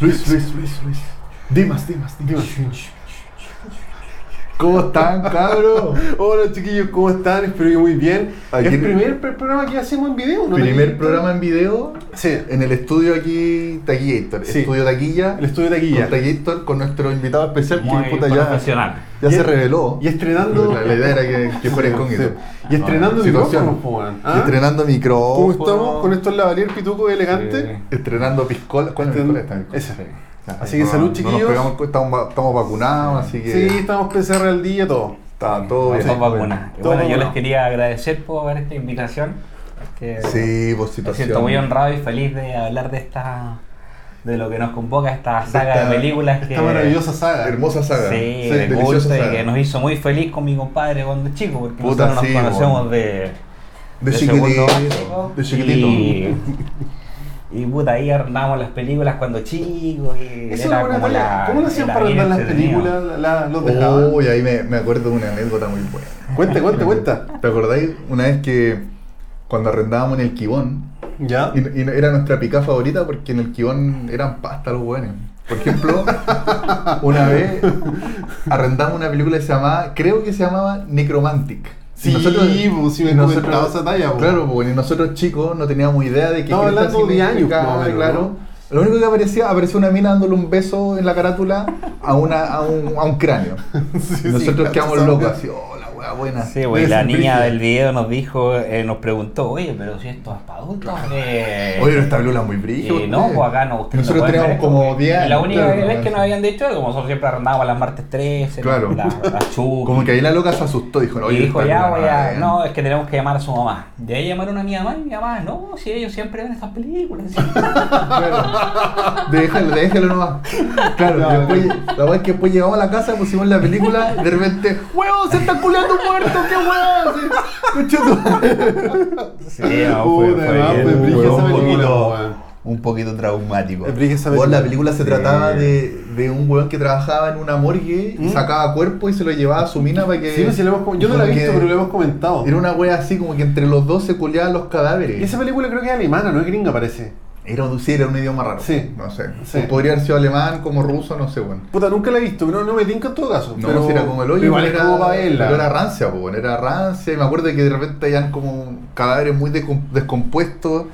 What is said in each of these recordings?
Luis, Luis, Luis, Luis. Dimas, Dimas, Dimas. ¿Cómo están, cabros? Hola chiquillos, ¿cómo están? Espero que muy bien. Aquí- Es el primer pr- programa que hacemos en video, ¿no? Primer programa en video Sí, en el estudio aquí, Taquillator. Sí. Estudio Taquilla. el estudio de taquilla. Con Taquillator, con nuestro invitado especial Muy que puta, ya, profesional. ya Y- se reveló. Y estrenando. La, la idea era que, que fuera incógnito. Sí. Y estrenando Ah, situación. micrófonos. ¿Ah? Y Estrenando micrófono. ¿Cómo estamos? Con estos lavalier pituco elegante. Sí. Estrenando piscola. ¿Cuál es esa. Sí. Así que no- salud, no nos chiquillos. pegamos, estamos, estamos vacunados, así que Sí, estamos PCR al día, todo. está todo bien. Dos vacunas. Y Todo bueno, yo les quería agradecer por esta invitación. Que Sí, por me situación. siento muy honrado y feliz de hablar de esta de lo que nos convoca esta saga esta- de películas que Esta maravillosa saga. Hermosa saga. sí, de deliciosa culto y que nos hizo muy feliz con mi compadre cuando chico porque Puta, nosotros sí, nos conocemos bueno. de De segundo chiquitito. De chiquitito. y, y puta ahí arrendábamos las películas cuando chicos y era como la ¿Cómo lo hacían para arrendar las películas? La- la- ¿Los dejaban? Uy, ahí me, me acuerdo de una anécdota muy buena. Cuenta, cuenta, cuenta. ¿Te acordáis una vez que cuando arrendábamos en el Quibón, ¿Ya? y, y era nuestra pica favorita porque en el Quibón eran pasta los buenos? Por ejemplo, una vez arrendamos una película que se llamaba, creo que se llamaba Necromantic. Sí, Y pues, me y comentaba esa talla, pues. Claro, pues, y nosotros chicos no teníamos idea de que Estamos hablando de años, claro. ¿no? Lo único que aparecía, apareció una mina dándole un beso en la carátula a, una, a, un, a un cráneo. Sí, nosotros sí, quedamos locos, así, oh, wea buena. Sí, güey, la niña del video nos dijo, eh, nos preguntó, oye, pero si esto es para adultos. eh, Oye, pero esta es muy brígida. y no, pues acá no. ustedes Nosotros no teníamos ver como esto, 10 Y la única claro, vez que nos habían dicho, como nosotros siempre arrendábamos las martes 13, Claro. las la. Como que ahí la loca se asustó, dijo, y oye, dijo, esta ya voy a. No, es que tenemos que llamar a su mamá. Y ahí llamaron a mi mamá y mi mamá, no, si ellos siempre ven estas películas. Claro. Déjalo, déjalo nomás. Claro, Ya, después, la verdad es que después llegamos a la casa, pusimos la película y de repente, ¡Huevón, se está culeando muerto! ¡Qué tu- sí, no, no, un poquito- weón. Un poquito traumático. Esa Bueno, la película. se Sí. trataba de, de un huevón que trabajaba en una morgue y ¿Mm? sacaba cuerpo y se lo llevaba a su mina para que. Sí, pues, sí, lo hemos yo no la he visto, pero lo hemos comentado. Era una wea así como que entre los dos se culeaban los cadáveres. Y esa película creo que es alemana, no es gringa, parece. Era, un- sí, era un idioma raro. Sí. No sé. Sí. Podría haber sido alemán, como ruso, no sé, bueno. Puta, nunca la he visto, pero no me tinca en todo caso. No, pero si era como el hoyo, igual era, como para verla. pero era rancia, pues, bueno, era rancia. Y me acuerdo que de repente habían como cadáveres muy descompuestos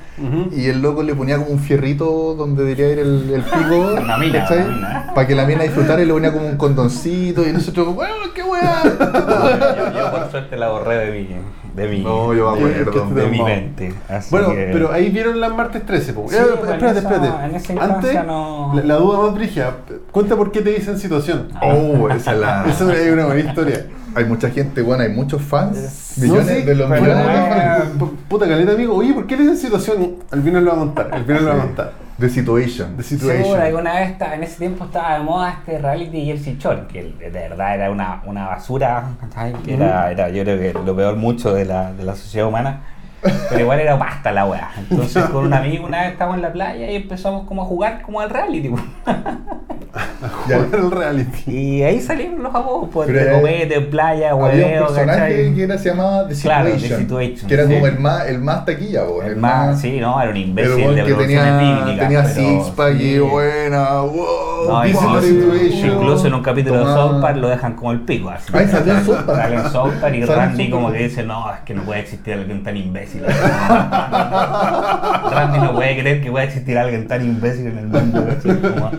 y el loco le ponía como un fierrito donde debería ir el, el pico. Una mina, una mina. Para que la mina disfrutara y le ponía como un condoncito y nosotros, bueno, qué weá. yo, yo, por suerte la borré de mi, de mi, No, yo acuerdo. de mi mente. Así Bueno, que- pero ahí vieron las martes 13, po. Sí, Eh, pues, espérate, en esa- espérate. en esa instancia Antes, no- la, la duda más brígida. Cuenta por qué te dicen situación. Oh, esa es la. Esa es una buena historia. Hay mucha gente, bueno, hay muchos fans, No, millones sí, de los millones de fans. Puta caleta, amigo. Oye, ¿por qué le dicen situación? Al final lo va a contar. Al final lo va a contar. The Situation. The Situation. bueno, alguna vez estaba- en ese tiempo estaba de moda este reality Jersey Shore, que de verdad era una, una basura, que era, era yo creo que lo peor mucho de la, de la sociedad humana, pero igual era pasta la weá. Entonces con un amigo una vez estábamos en la playa y empezamos como a jugar como al reality. Pues. Ya. Jugar el reality. Y ahí salieron los apodos, pues, de copete, playa, Había un hueveo, personaje que era, se llamaba The Claro, The Situation. Situation, que era sí. como el más, el más taquilla, po, El más, sí, no, era un El imbécil weón de que tenía, bíblicas, tenía six pack y sí. buena, wow, No, incluso, situation. incluso en un capítulo de. South Park lo dejan como el pico. Así. Ahí salió en South Park. Sale en South Park y Randy como que dice, no, es que no puede existir alguien tan imbécil. Randy no puede creer que pueda existir alguien tan imbécil en el mundo. ¿cachai? Como-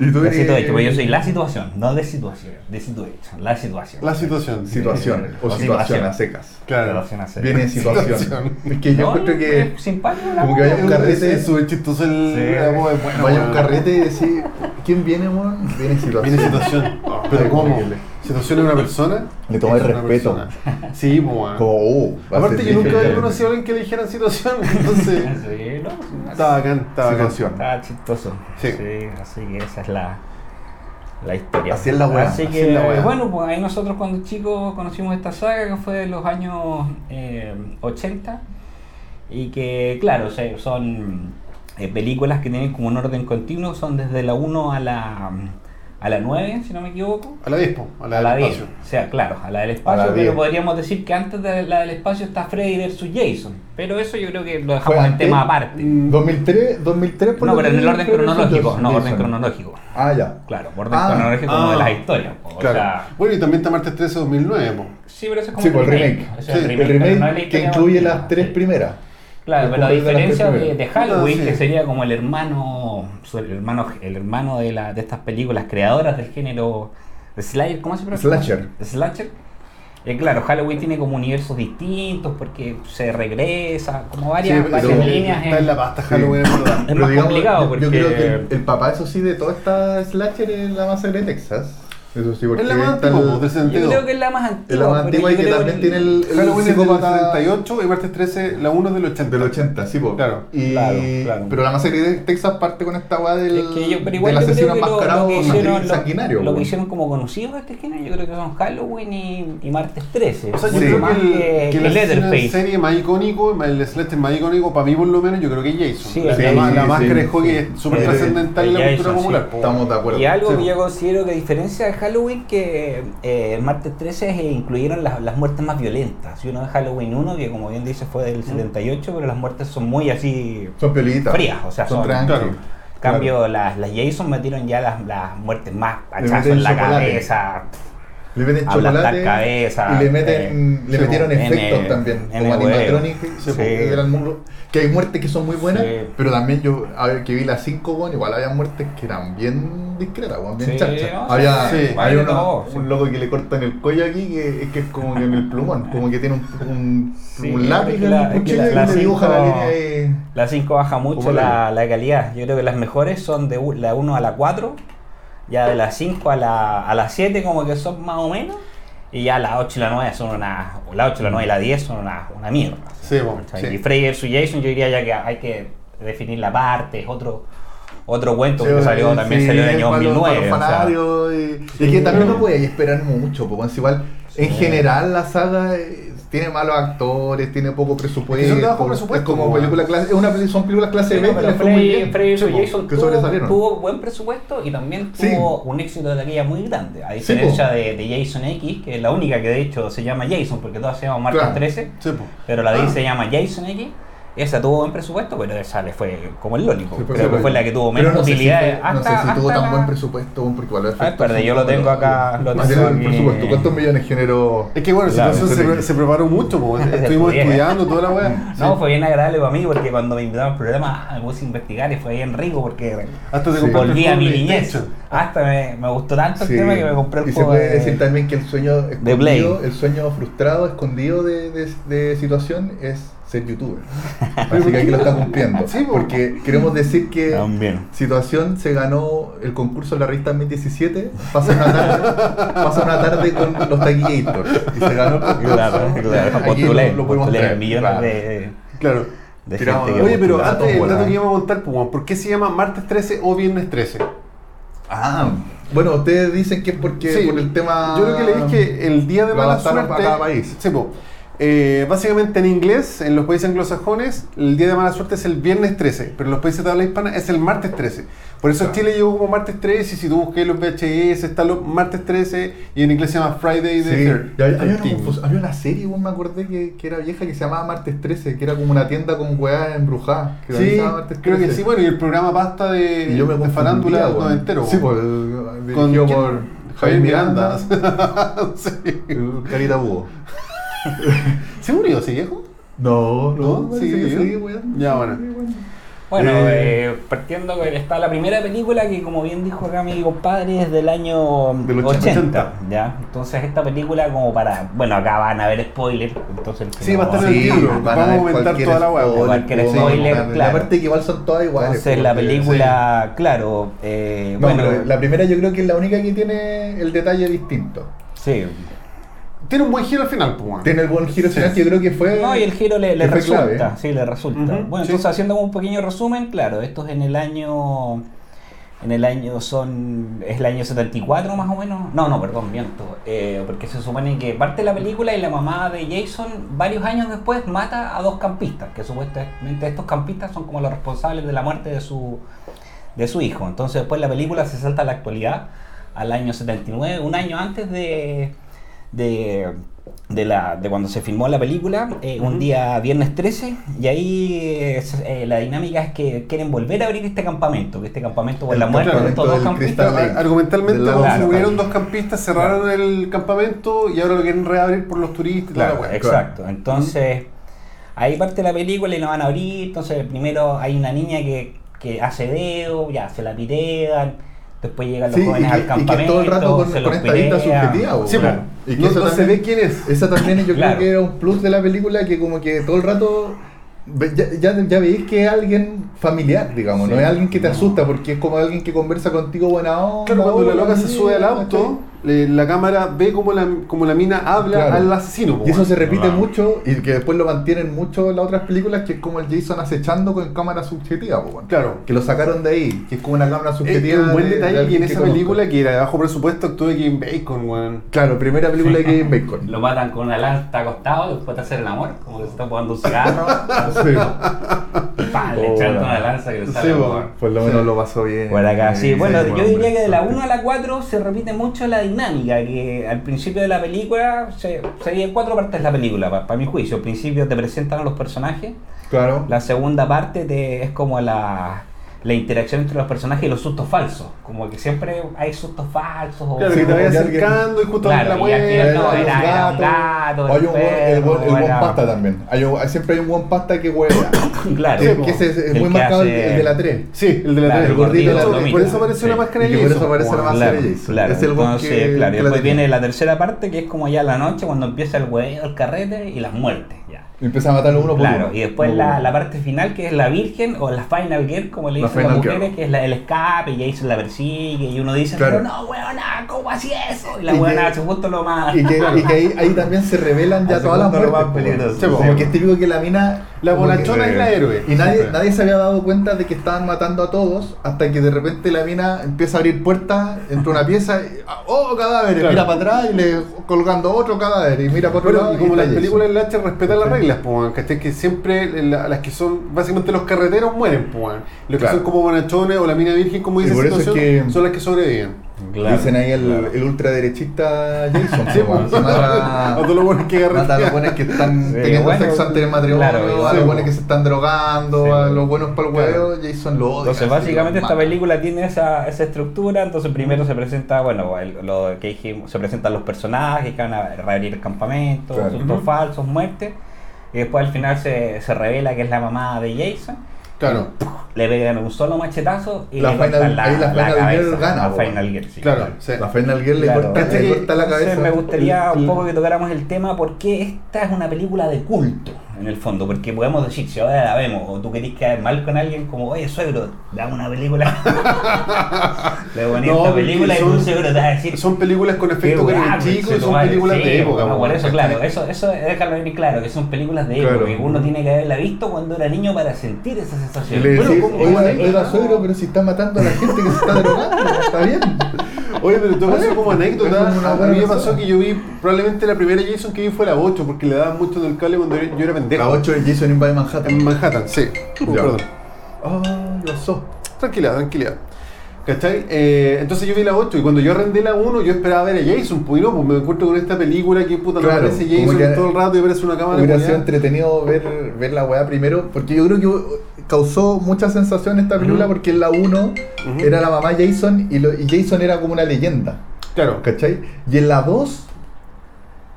Y tú La eres- situation, pero yo soy la situación, no de situación, de situation, la situación. La situación. Situación, o O situación situación. a secas. Claro. Situación a seca. Viene en situación. Situación. Es que yo No, encuentro que es simpático como que vaya un carrete- Es súper chistoso el. Sí. bueno, vaya a un carrete y decir, ¿quién viene, weón? Viene situación. Viene situación. Pero ¿cómo? ¿Situación es una persona? Le Es una respeto. persona. Sí, pues, weón. Como, uh, Aparte que nunca había conocido a alguien que le dijeran situación, entonces. Sí, no, Estaba bacán, estaba chistoso. Sí. así que esa es la, la historia. Así es la weá, Así así que, es la weá. bueno, pues ahí nosotros cuando chicos conocimos esta saga que fue de los años eh, 80 y que, claro, o sea, son eh, películas que tienen como un orden continuo, son desde la 1 a la a la 9, si no me equivoco. A la 10, po, a la, A la del 10. espacio. O sea, claro, a la del espacio, la pero 10. podríamos decir que antes de la del espacio está Freddy versus Jason. Pero eso yo creo que lo dejamos en tema aparte. Mm, 2003, 2003 por No, pero que en el orden cronológico, no orden cronológico. Ah, ya. Claro, orden Ah, cronológico como ah. de las historias. po. O Claro. sea, bueno, y también está martes 13 2009, po. sí, pero eso es como Sí, el remake. Sí, El no es la remake que historia incluye las tres sí. primeras. Claro, pero a diferencia de. Halloween, sí. que sería como el hermano, el hermano, el hermano de, la, de estas películas creadoras del género Slayer, ¿cómo se pronuncia? Slasher. Slasher. Eh, claro, Halloween tiene como universos distintos porque se regresa, como varias, Sí, varias líneas. Está en la pasta Halloween, en verdad. Es más complicado yo- porque- Yo creo que el, el papá, eso sí, de toda esta slasher es la masacre de Texas. Eso sí, porque Es la más antigua, el- po, del Yo 72. creo que es la más antigua. es la más pero antigua y que también el- tiene el, el Halloween es del psicópata 78 y martes 13, la 1 del 80. del 80, sí, po. Claro. Y, Claro, claro. Pero la masacre de Texas parte con esta weá del, Es que yo, pero igual del asesino enmascarado lo que hicieron, lo- sanguinario. lo, que hicieron como conocidos este género, yo creo que son Halloween y, y martes 13. O sea, yo Sí. creo más que el, Leatherface. serie más icónico, el Slasher más icónico, para mí por lo menos, yo creo que es Jason. Sí, la, la la máscara de hockey es súper trascendental en la cultura popular. po. Estamos de acuerdo. Y algo que yo considero que a diferencia de Halloween, que eh, el martes 13 eh, incluyeron las, las muertes más violentas. Y uno de Halloween 1, que como bien dice fue del 78, pero las muertes son muy así Son piolitas. frías, o sea, son, claro. Cambio, las, las Jason metieron ya las, las muertes más hachazos en la chocolate. cabeza. Le meten chocolate cabeza, y le meten, eh, le sí, metieron efectos también, N- como web. animatronic, Sí. que hay muertes que son muy buenas, Sí. pero también yo a ver, que vi las 5 bueno, igual había muertes que eran bien discretas, weón, bien chachas. no, había hay uno- un loco que le cortan el cuello aquí que, que es como que en el plumón, como que tiene un, un, un lápiz es la- el es cuchillo la- y la le dibuja la cinco-. La 5 baja mucho ¿Cómo la, la calidad. Yo creo que las mejores son de la 1 a la 4. Ya de la 5 a la, a la 7 como que son más o menos. Y ya la 8 y la 9 son una... o La 8, la 9 y la 10 son una, una mierda. Sí, ¿cachai? sí. Y Freddy vs. Jason yo diría ya que hay que definir la parte. Es otro, otro cuento que Sí, salió también salió en el año para los- 2009. para los o sea, y, y es que también no puedes esperar mucho, porque es igual, en general la saga eh, tiene malos actores, tiene poco presupuesto. de bajo presupuesto, Es como película clase, es una son películas clase Sí, B que pero Freddy, bien. Freddy Sí, Jason que tuvo, buen presupuesto y también Sí. tuvo un éxito de taquilla muy grande. A diferencia de, de Jason X, que es la única que de hecho se llama Jason, porque todas se llaman Martes Claro. 13, Sí, po. pero la de Ah. se llama Jason X. Esa tuvo buen presupuesto, pero esa le fue como el Lólico. Sí, fue Creo que súper fue la que tuvo menos no sé si utilidad. fue- hasta, no sé si tuvo tan la- buen presupuesto, porque Ah, espérate, son yo lo tengo acá, lo tengo el aquí. presupuesto, ¿cuántos millones generó? Es que bueno, Claro, situación se, se preparó mucho, estuvimos estudiando toda la weá. No, Sí. fue bien agradable para mí porque cuando me invitaron al programa me puse a investigar y fue bien rico porque Hasta Sí. volví a mi niñez. Hasta me, me gustó tanto Sí. el tema que me compré el y se juego. puede de- decir también que el sueño escondido, el sueño frustrado, escondido de, de, de situación es ser youtuber. Así que aquí lo está cumpliendo. Sí, po. porque queremos decir que También. Situación se ganó el concurso en la revista 2017. Pasa una tarde, pasa una tarde con los taquillators. Y se ganó el concurso. Claro, claro. Postulé, lo, lo traer. millones claro. de, Claro. de Tiramos- gente que Oye, pero antes el dato que íbamos a contar, pues, ¿por qué se llama martes 13 o viernes 13? Ah, bueno, ustedes dicen que es porque Sí, por el tema. Yo lo que leí es que el día de mala suerte. para cada país. Sí, po. Eh, básicamente en inglés, en los países anglosajones, el día de mala suerte es el viernes 13, pero en los países de habla hispana es el martes 13. Por eso Claro. Chile llegó como martes 13 y si tú buscas los VHS está los martes 13 y en inglés se llama Friday the Sí, third- había, había una 13. serie, weón, me acordé que, que era vieja que se llamaba Martes 13, que era como una tienda con weá embrujada. Que Sí, Martes creo que 13. sí, bueno, y el programa basta de, yo me de farándula weón. noventero. Sí, weón. por el, Con por Javier Miranda. sí. el Carita Búho. ¿Se murió ese viejo? No, no, ¿No? parece ¿Sigue que vivo? sigue, weón. Ya, bueno. Sí. Bueno, Eh, eh, partiendo que está la primera película que como bien dijo acá mi compadre es del año Del 80, 80. ¿ya? Entonces esta película como para, bueno, acá van a ver spoilers, entonces Sí, va a estar en el Sí, van vamos a aumentar toda la spoiler, cualquier sí, spoiler, claro. Aparte que igual son todas iguales. Entonces la porque- película, claro, eh, No, bueno, la primera yo creo que es la única que tiene el detalle distinto. sí. Tiene un buen giro al final, pues. Tiene el buen giro Sí. final que yo creo que fue. No, y el giro le, resulta, clave. sí, le resulta. Bueno, sí. entonces haciendo un pequeño resumen, claro, esto es en el año, en el año son, es el año 74 más o menos, no, no, perdón, miento, eh, porque se supone que parte de la película y la mamá de Jason varios años después mata a dos campistas, que supuestamente estos campistas son como los responsables de la muerte de su, de su hijo. Entonces después la película se salta a la actualidad al año 79, un año antes de, de, de la, de cuando se filmó la película, eh, un día viernes 13, y ahí eh, eh, la dinámica es que quieren volver a abrir este campamento, que este campamento por El la muerte de estos dos campistas. Cristal argumentalmente como Claro, claro. dos campistas, cerraron el campamento y ahora lo quieren reabrir por los turistas Claro, exacto. Entonces, ahí parte la película y la van a abrir. Entonces, primero hay una niña que, que hace dedo, ya se la pitean. Después llegan los Sí, y jóvenes que, al y que campamento. todo el rato con, se con los esta vista subjetiva. po, Sí, po. Y que no, eso no se ve quién es. Esa también yo Claro. creo que era un plus de la película que como que todo el rato ya, ya, ya veis que es alguien familiar, digamos, Sí. no es alguien que te asusta porque es como alguien que conversa contigo buena onda. Claro, cuando la loca se sube al auto, le- la cámara ve como la, como la mina habla Claro. al asesino. po, Y eso se repite Claro. mucho y que después lo mantienen mucho en las otras películas, que es como el Jason acechando con cámara subjetiva. po. Claro. Que lo sacaron de ahí, que es como una cámara Es subjetiva. un buen de- de detalle alguien en esa conozco. película, que era de bajo presupuesto, actúa Kevin Bacon, weón. Claro, primera película de Kevin Bacon. Lo matan con una lanza acostado, después de hacer el amor, como que se está jugando un cigarro. Sí. y ¡pam! le Oh, una lanza que Sí, sale po. por- lo menos lo pasó bien. Por acá, sí. Eh, Bueno, sí, yo diría que de la 1 a la 4 se repite mucho la dinámica, que al principio de la película, se, se divide en cuatro partes la película, para mi juicio. Al principio te presentan a los personajes, Claro. la segunda parte te, es como la, la interacción entre los personajes y los sustos falsos. Como que siempre hay sustos falsos. o- Claro, que te como vaya que alguien- acercando y justo Claro, la puerta. no, Hay era- un era un gato, o hay el un buen, el el perro, buen pasta también. Hay un- siempre hay un buen pasta que huele. Claro. que, que es, es El muy marcado el, hace- el de la 3. Sí, el de la Claro, el gordito de la Por- eso aparece una máscara Y de por eso aparece la máscara Claro, de claro. Es el Entonces, claro, y después viene la tercera parte que es como ya la noche cuando empieza el huevo, el carrete y las muertes. Y empieza a matarlo uno por Claro, uno. y después la, la parte final que es la virgen o la final girl, como le La dicen las mujeres, girl. que es la, el escape y Jason la persigue y uno dice, Claro. pero no, weona, ¿cómo así eso? Y la Y weona hace justo lo más... Y que, y que ahí, ahí también se revelan ya todas las muertes. más peligroso. Sí, como que es típico que la mina. La bonachona es la héroe. Y nadie, nadie se había dado cuenta de que estaban matando a todos hasta que de repente la mina empieza a abrir puertas, entra una pieza, y, ¡oh, cadáveres! Claro. Mira para atrás y le colgando otro cadáver y mira para otro Bueno, lado. y como está las películas en la H respetan las reglas, pues, ¿cachai? Que siempre la- las que son, básicamente los carreteros mueren, pues. Los que Claro. son como bonachones o la mina virgen, como dice eso es situación, que- son las que sobreviven. Claro, Dicen ahí el, claro. el ultraderechista Jason. Sí, pues, Se mata a todos los buenos que Mata a los buenos que están Sí, teniendo bueno, sexo antes del matrimonio, claro, a sí, los buenos que se están drogando, Sí, a los buenos para el Claro. huevo, Jason lo odia. Entonces, básicamente esta mata. película tiene esa, esa estructura. Entonces, primero se presenta, bueno, el- lo que dijimos, se presentan los personajes que van a reabrir el campamento, Claro. asuntos Ujú. falsos, muertes. Y después al final se, se revela que es la mamá de Jason. Claro, Le pegan un solo machetazo y La le cortan final- ahí la Final cabeza. Girl gana, La. Final Girl, sí. claro, sí. La Final Girl le Claro. corta, le corta la Entonces, cabeza. me gustaría un poco que tocáramos el tema porque esta es una película de culto en el fondo, porque podemos decir, si ahora la vemos o tú querés quedar mal con alguien como, oye suegro, dame una película. Le ponía No, esta película y son- tu suegro te va a decir, Son películas con efecto chico y son películas Sí, de época. no, por eso, claro, eso, eso déjalo bien claro, que son películas de Claro. época, que uno tiene que haberla visto cuando era niño para sentir esa Y sensación. le Bueno, decís, suegro, pero si está matando a la gente que se está drogando, está bien. Oye, pero en todo caso, como anécdota, Es a mí me pasó que yo vi, probablemente la primera Jason que vi fue la 8, porque le daban mucho del cable cuando yo era pendejo. La 8 de Jason Invade Manhattan. En Manhattan, sí. Perdón. Ah, lo so. Tranquilidad, tranquilidad. ¿Cachai? Eh, entonces yo vi la 8 y cuando yo arrendé la 1 yo esperaba ver a Jason, pues y no, pues me encuentro con esta película que puta Claro, no aparece Jason que todo el rato y aparece una cámara. Hubiera sido entretenido ver, ver la weá primero, porque yo creo que causó mucha sensación esta película porque en la 1 Ujú. era la mamá Jason y, lo- y Jason era como una leyenda, Claro. ¿cachai? Y en la 2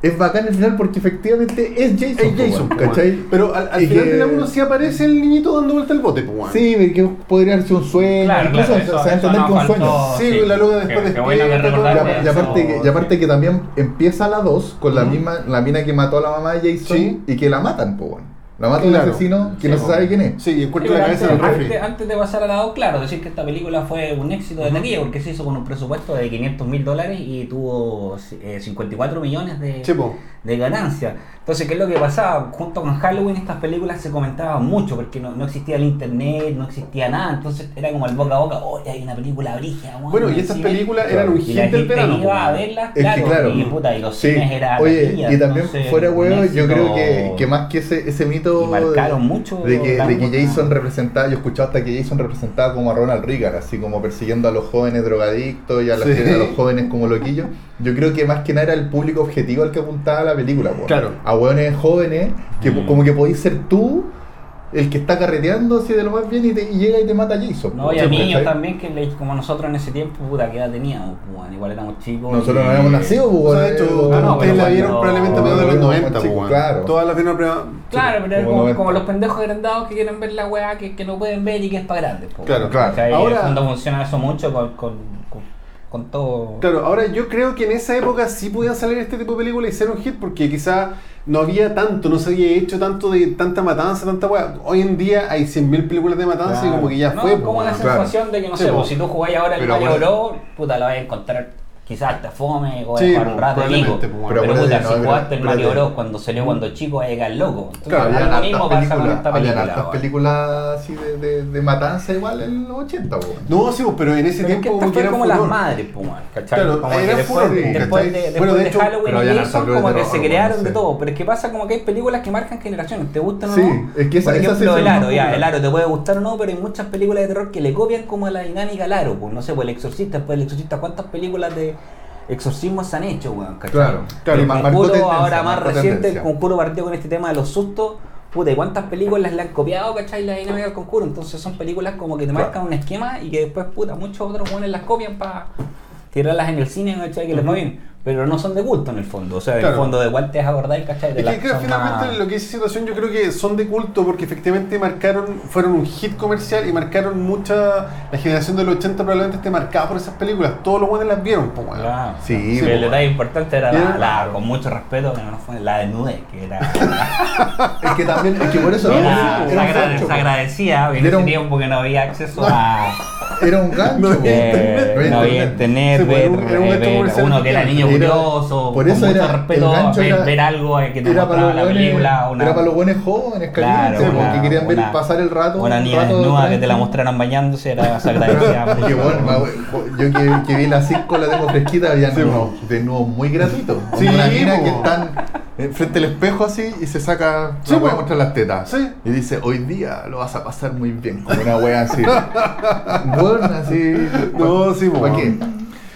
es bacán el final porque efectivamente es Jason, Es Jason, ¿cachai? Pero al, al final que- de la 1 sí aparece el niñito dando vuelta al bote, pues. Sí, que podría haber sido un sueño, Claro, incluso claro, se- eso- se va a entender no que un sueño. faltó, Sí, la loca después recordaste todo. Y, y aparte, que- y aparte que también empieza la 2 con la misma la mina que mató a la mamá de Jason Sí. y que la matan, pues bueno. La mata un Claro. asesino que Sí, no se sabe quién es. Sí, y Sí, encuentro pero la cabeza en antes, el refri. antes- antes de pasar al lado, claro, decir que esta película fue un éxito de Ujú. taquilla porque se hizo con un presupuesto de 500 mil dólares y tuvo eh, 54 millones de, Sí, de ganancia. Entonces, ¿qué es lo que pasaba? Junto con Halloween estas películas se comentaban mucho porque no, no existía el internet, no existía nada. Entonces era como el boca a boca, oye, hay una película brígida. Bueno, en y estas cine". películas Claro. eran un hit del verano. iba a verlas, Es que claro, claro. y puta, y los Sí. cines eran Oye, taquilla, y también entonces, fuera un huevo, yo creo que, que más que ese, ese mito Y marcaron mucho de que, de que. Jason representaba, yo escuchaba hasta que Jason representaba como a Ronald Reagan, así como persiguiendo a los jóvenes drogadictos y a, las- Sí. a los jóvenes como loquillos. Yo creo que más que nada era el público objetivo al que apuntaba la película. Claro. a hueones jóvenes que Mm. como que podéis ser tú el que está carreteando así de lo más bien y, te- y llega y te mata Jason. No, y a niños también, que le- como nosotros en ese tiempo, puta, que edad teníamos, pues, bueno, igual éramos chicos. Nosotros y- no habíamos nacido, pues, O sea, de hecho, eh, no, no, ustedes la vieron probablemente a mediados de los cuando 90, éramos pues, claro. Todas las vieron primero- Claro, pero es Como como, 90. como los pendejos agrandados que quieren ver la weá que, que no pueden ver y que es para grandes. po, Claro, claro. ¿cachai? Y Ahora- en el fondo funciona eso mucho con, con, con, todo. Claro, ahora yo creo que en esa época sí podían salir este tipo de películas y ser un hit porque quizá no había tanto, no se había hecho tanto de tanta matanza, tanta weá. Hoy en día hay 100.000 películas de matanza y como que ya no, fue. como pues, la. Claro. sensación de que no Sí, sé, po. si tú jugáis ahora el Mario bueno. Bros, puta, lo vas a encontrar quizás te fome o Sí, jugar un rato probablemente, pico. pues, Pero. Pero puta, si no, jugaste el. Mario Bros cuando salió cuando chico, vas a llegar loco. Entonces, Claro, ahora habían lo mismo pasa con esta habían película. weón. películas así de, de, de matanza igual en los 80, po. No, sí, pues, pero en ese Pero es tiempo esta que fue como las madres, pues, weón, ¿cachai? Claro, como era después, furor, de, ¿cachai? después de, después Bueno, de hecho, Halloween y habían hartas como que se crearon de sí. todo. Pero es que pasa como que hay películas que marcan generaciones, te gustan o Sí, no. es que esa- ejemplo, sí es el la aro, ya, el aro te puede gustar o no, pero hay muchas películas de terror que le copian como la dinámica al aro, pues no sé, pues el exorcista, después el exorcista, ¿cuántas películas de exorcismos se han hecho, weón? ¿cachai? Claro, claro, el conjuro, ahora más reciente, tendencia. el conjuro partió con este tema de los sustos. Puta, ¿y cuántas películas le han copiado, cachai? La dinámica del conjuro. Entonces son películas como que te Claro. marcan un esquema y que después, puta, muchos otros buenos las copian para tirarlas en el cine, cachai? Que les va bien. Pero no son de culto en el fondo. O sea, en el fondo de igual te vas a acordar, cachai? De Es que finalmente más- lo que dice situación yo creo que son de culto porque efectivamente marcaron, fueron un hit comercial y marcaron mucha, la generación del 80 probablemente esté marcada por esas películas, todos los buenos las vieron, pues. Claro. Sí, el detalle importante era la, era- la- con mucho respeto, que no fue la desnudez, que era, Es que también, es que por eso era, agradecía en ese un- tiempo que no había acceso a Era un gancho. No había eh, No había internet. internet, Sí, pues, ver, era un- era un eh, uno que era niño curioso, por con eso mucho era- respeto, el gancho ver, era- ver algo que te Era para la película, una, era para los buenos jóvenes Claro, una- porque querían ver una- pasar el rato. una un niña rato desnuda que te la mostraran bañándose, era, se agradecía Es que mucho. bueno, yo que, que vi la 5 la tengo fresquita, había Sí, nuevos, de nuevo muy gratuitos. Sí, una mina que están eh, frente al espejo así y se saca, Sí, voy a mostrar las tetas. Sí. Y dice, hoy día lo vas a pasar muy bien, como una wea así. bueno, así. No, sí, ¿Para qué?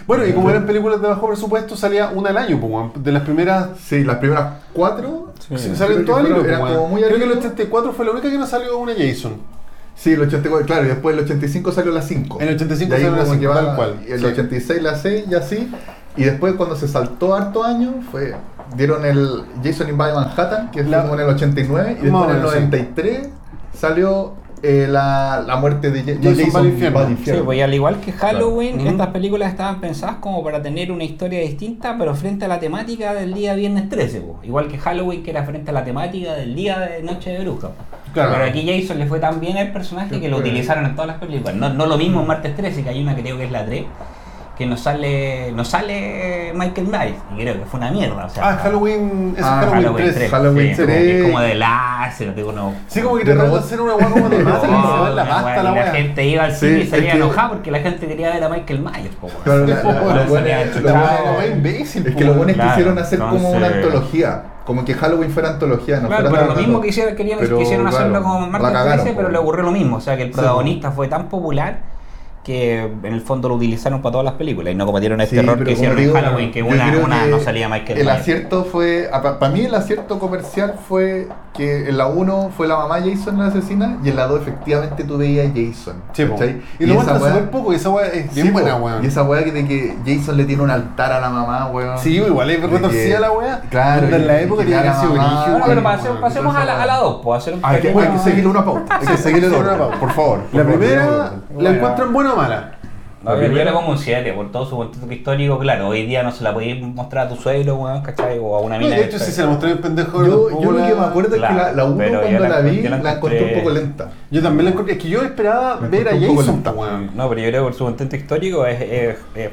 Bueno, y como eran películas de bajo presupuesto, salía una al año, de las primeras Sí, las primeras cuatro. Sí. Salen todas al hilo, pues, como weón. muy Creo que el hilo. 84 fue la única que no salió una Jason. Sí, el 84, claro, y después el 85 salió la 5. En el 85 Y ahí salió la como que 5, va- tal cual. Y el Sí. 86 la 6 y así. Y después cuando se saltó harto años, fue dieron el Jason Invade Manhattan, que La- fue como en el 89, y después en el menos, sí. 93 salió eh, la, la muerte de Ja- Jason Jason va al infierno. va al Sí, pues y al igual que Halloween, Claro. estas películas estaban pensadas como para tener una historia distinta, pero frente a la temática del día viernes 13, pues. igual que Halloween, que era frente a la temática del día de Noche de Bruja. Claro. Pero aquí Jason le fue tan bien al personaje que lo Pues- utilizaron en todas las películas. No, no lo mismo en Martes 13, que hay una que creo que es la 3, que no sale, no sale Michael Myers, y creo que fue una mierda. O sea, Ah, Halloween, eso Ah, es Halloween, Halloween 3. 3. Halloween sí, como que 3. es como de láser, de uno. Sí, como que trataron de hacer una weá como de No, máscara y se va en la pasta la y la weá. gente iba al Sí, cine y es salía que- enojada porque la gente quería ver a Michael Myers. po. Claro, la- la- lo eso bueno- salía lo bueno- La imbécil, Es que quisieron hacer como una antología. Como que Halloween fuera antología, no Claro, fuera pero lo tanto- mismo que hicieron, querían, Pero, quisieron hacerlo claro, como la Martes cagaron, 13, pero le ocurrió lo mismo. O sea, que el Sí, protagonista fue tan popular que en el fondo lo utilizaron para todas las películas y no cometieron este Sí, error que hicieron en Halloween, que una, una que no salía Michael El Myers. acierto fue, para mí el acierto comercial fue que en la 1 fue la mamá Jason la asesina y en la 2 efectivamente tú veías a Jason. Sí. ¿cachai? Y lo weá- súper poco y esa weá es bien Sí, buena, weón. Y esa weá que de que Jason le tiene un altar a la mamá, weón. Sí, igual es retorcida la weá. Claro. En y- la y época tiene que haber sido brígido, Bueno, pero pasemos, a la, a la 2, pues hacer un Hay que, seguirle una pauta. Hay que seguirle una pauta. por favor. La primera la encuentran buena mala. A ver, yo le pongo un 7 por todo su contexto histórico. Claro, hoy día no se la podéis mostrar a tu suegro, weón, ¿cachai? O a una No, mina. de hecho, si se la mostré el pendejo. Yo, yo lo que me acuerdo es que la, la 1 Claro, pero cuando yo la la vi encontré- la la encontré un encontré- poco lenta. Yo también la encontré. Es que yo esperaba La ver a encontré Jason, weón. No, pero yo creo que por su contexto histórico es. es- es-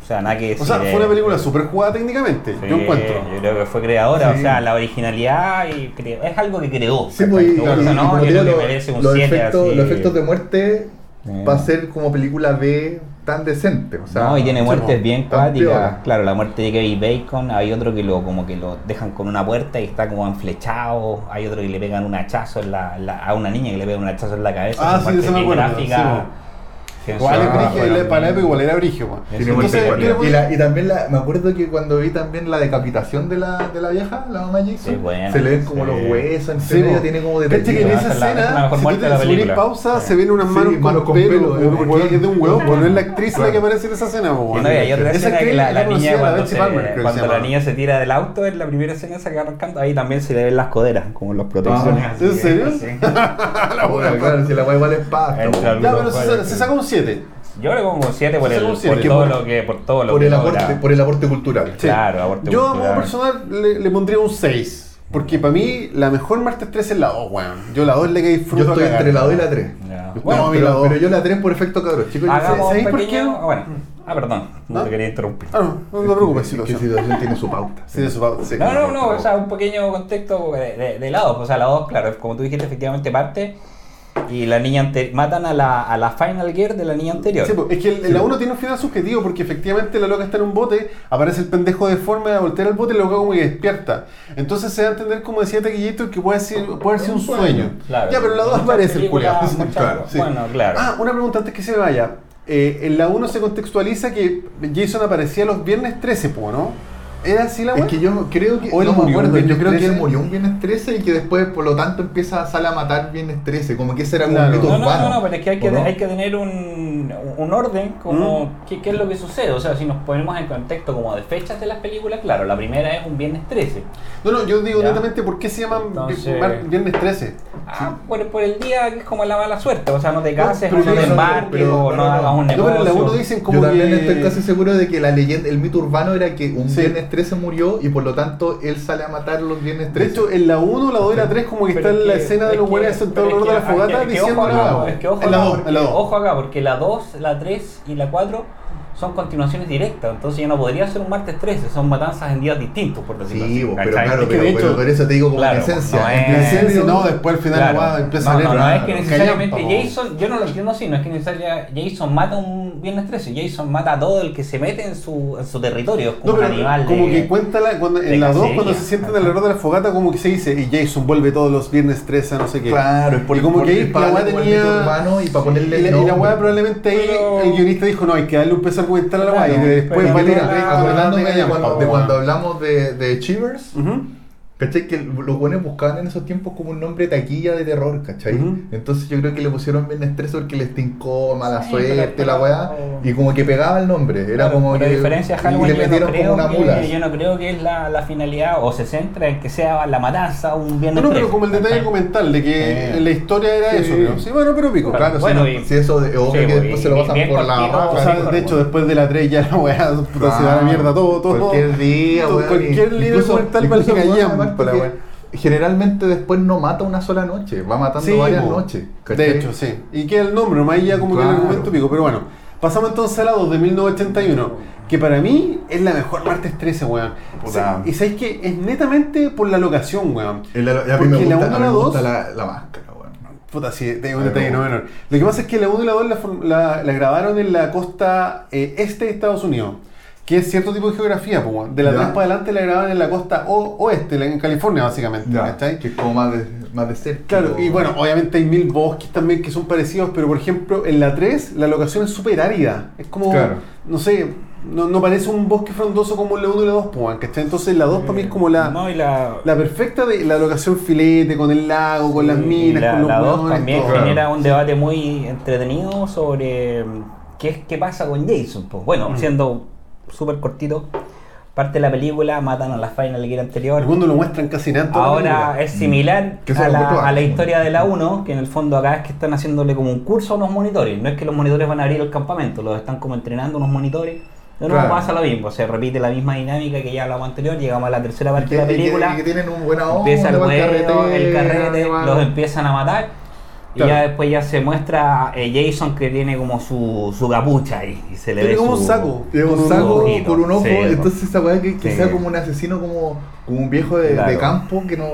o sea, nada que decir. O sea, fue una película súper jugada técnicamente. Sí, Yo encuentro. Yo creo que fue creadora, Sí. o sea, la originalidad y es algo que creó. Sí, ¿cachai? pues, y, Te gusta, y- y ¿no? Yo creo que lo- merece un los, 7 efectos, así. los efectos de muerte Sí. va a ser como película B tan decente. O sea, no, y tiene muertes bien cuáticas. Claro, la muerte de Kevin Bacon, hay otro que lo como que lo dejan con una puerta y está como enflechado, hay otro que le pegan un hachazo en la, la- a una niña que le pegan un hachazo en la cabeza. Ah, sí, me acuerdo, gráficas, sí, Igual es brigio, bueno, para la época igual era brigio, Entonces, y, la- y también la, me acuerdo que cuando vi también la decapitación de la, de la vieja, la mamá Jason, Sí, buena, se le ven como sí. los huesos, en Sí, medio po. tiene como Cacha que en. Esa esa es la- esa es la escena, si tú de la te subís pausa, Sí. se ven unas Sí, manos, con con pelo, porque- es de un huevo, no es la actriz la que aparece en esa escena, Y no, y hay otra Esa escena que la, la la niña la cuando, se, se la niña se tira del auto en la primera escena esa que va arrancando, ahí también se le ven las coderas, como las protecciones. Ah, ¿en serio? sí. Bueno, claro, si la weá igual es el- Ya, pero se, se saca un 7. Yo le pongo 7 por, el, un siete. por todo por- lo que por todo lo por que el aporte, por el aporte cultural. Claro, aporte Yo, a modo cultural. personal, le, le pondría un 6. Porque para mí, la mejor martes 3 es la 2, weón. Yo la 2 le que disfruto. Yo estoy cagar. entre la 2 y la 3. Ya. No, Bueno, la pero, dos. pero yo la 3 por efecto cabros, chicos. Hagamos un ¿sabéis por qué? ah, bueno. Ah, perdón, no ¿Ah? te quería interrumpir. Ah, no, no te preocupes, que, situación. que situación tiene su pauta. Sí, de su pauta. Sí, No, no, no, o sea, un pequeño contexto de, de, de la 2. O sea, la 2, claro, como tú dijiste, efectivamente parte. Y la niña ante- matan a la, a la Final Gear de la niña anterior. Sí, pues, es que el- la 1 tiene un final subjetivo porque efectivamente la loca está en un bote, aparece el pendejo deforme a voltear el bote y la loca como que despierta. Entonces se da a entender, como decía Taquillator, que puede ser, puede ser un sueño. sueño. Claro. Ya, pero en la 2 Muchas aparece el muchas- Claro, sí. Bueno, claro. Ah, una pregunta antes que se vaya. Eh, en la 1 se contextualiza que Jason aparecía los viernes 13, po, ¿no? ¿Era así la Es weá? que yo creo que. O él no me murió un acuerdo, yo viernes creo que 13. él murió un viernes 13 y que después, por lo tanto, empieza a salir a matar viernes 13. Como que ese era Claro. un mito No, no, urbano. no, no, pero es que hay que, ¿o no? hay que tener un, un orden como qué, qué es lo que sucede. O sea, si nos ponemos en contexto como de fechas de las películas, claro, la primera es un viernes 13. No, no, yo digo netamente por qué se llaman Entonces- viernes 13. Ah, por, por el día que es como la mala suerte. O sea, no te cases, pero o no te no, embarques, pero- o no, no, no, hagas un No, negocio. pero en la 1 dicen como Yo también que... estoy casi seguro de que la leyenda, el mito urbano era que un Sí. Viernes 13 murió y por lo tanto él sale a matar los viernes De 13. hecho, en la 1, la 2 y la 3 como que Pero está es la que- escena de los buenos sentados alrededor de la fogata diciendo ojo nada. es que ojo En la acá, 2, en la porque- 2. Ojo acá, porque la 2, la 3 y la 4 son continuaciones directas. Entonces ya no podría ser un martes 13, son matanzas en días distintos, por decirlo Sí, claro, Es que pero, de hecho- pero por eso te digo como Claro, esencia. no en es- En principio- no, después al final Claro. empieza no, a leer. no, no es que necesariamente. Jason, yo no lo entiendo así, no es que necesariamente Jason mata un viernes 13, Jason mata a todo el que se mete en su, en su territorio, es como No, un pero animal como de- que cuenta la, cuando, en la 2 cacería. cuando se sienten alrededor de la fogata como que se dice y Jason vuelve todos los viernes 13 a no sé qué. Claro, es por y como que ahí es para la tenía y para ponerle y la, probablemente ahí el guionista dijo no hay que darle un peso la Claro, y después va a de cuando, hablamos de, de Chivers. ¿Cachai? Que los buenos buscaban en esos tiempos como un nombre de taquilla de terror, ¿cachai? Entonces yo creo que le pusieron Viernes 13 porque les tincó mala Sí, suerte, pero- la weá, y como que pegaba el nombre, era Claro, como pero que a de y le yo no, metieron como una mula. que, yo no creo que es la, la finalidad o se centra en que sea la matanza un No, viernes no, pero 13, como el detalle argumental de que Eh. la historia era Sí. eso, creo. Sí, bueno, pero pico. Claro. Claro, Bueno, si, no- y- si eso de, obvio Sí, que pues, después y- se lo pasan bien por la raja. O sea, Claro. de hecho, después de la 3 ya la weá se va a la mierda todo, todo. Cualquier día, Cualquier y- línea incluso- argumental vale la que. Generalmente después no mata una sola noche, va matando Sí, varias po. noches. ¿cachai? De hecho, sí. Y queda el nombre, ahí ya como que Claro. el argumento pico. Pero bueno, pasamos entonces a la 2 de 1981, que para mí es la mejor martes 13, weón. Puta. O sea, y sabéis que es netamente por la locación, weón. La- Porque me la gusta, uno a y mí la me gusta dos- la, la máscara, weón. Puta, sí, tengo un Pero- detalle no menor. Lo que pasa es que la 1 y la 2 la, form- la- la grabaron en la costa eh, este de Estados Unidos, que es cierto tipo de geografía, pues. De la. 3 para adelante la grabaron en la costa o- oeste, en California, básicamente. Ya, ¿cachai? que es como más de, más de cerca. Claro, y bueno, obviamente hay mil bosques también que son parecidos, pero por ejemplo, en la 3 la locación es súper árida. Es como, Claro. no sé, no, no parece un bosque frondoso como la 1 y la 2, pues, ¿cachai? Entonces la 2 para mí es como la, No, y la, la perfecta de la locación filete, con el lago, con las minas, la, con los la dos hueones, también todo. genera un debate muy entretenido sobre mm, qué, qué pasa con Jason. Pues bueno, Mm. siendo súper cortito, parte de la película, matan a la Final Gear anterior. Algunos lo muestran casi nada Ahora es similar eso a la, a la bacán. historia de la 1, que en el fondo acá es que están haciéndole como un curso a unos monitores. No es que los monitores van a abrir el campamento, los están como entrenando unos monitores. Nuevo Claro. pasa lo mismo, se repite la misma dinámica que ya hablamos anterior, llegamos a la tercera parte de la y que- película. y que tienen un onda, empieza el huevo, el carrete, los empiezan a matar. Y Claro. ya después ya se muestra eh, Jason que tiene como su, su capucha ahí. Y se le Tiene ve como su- un saco. Tiene un un saco ojito. por un ojo, Sí, entonces esa weá que, que Sí. sea como un asesino, como, como un viejo de, Claro. de campo que no.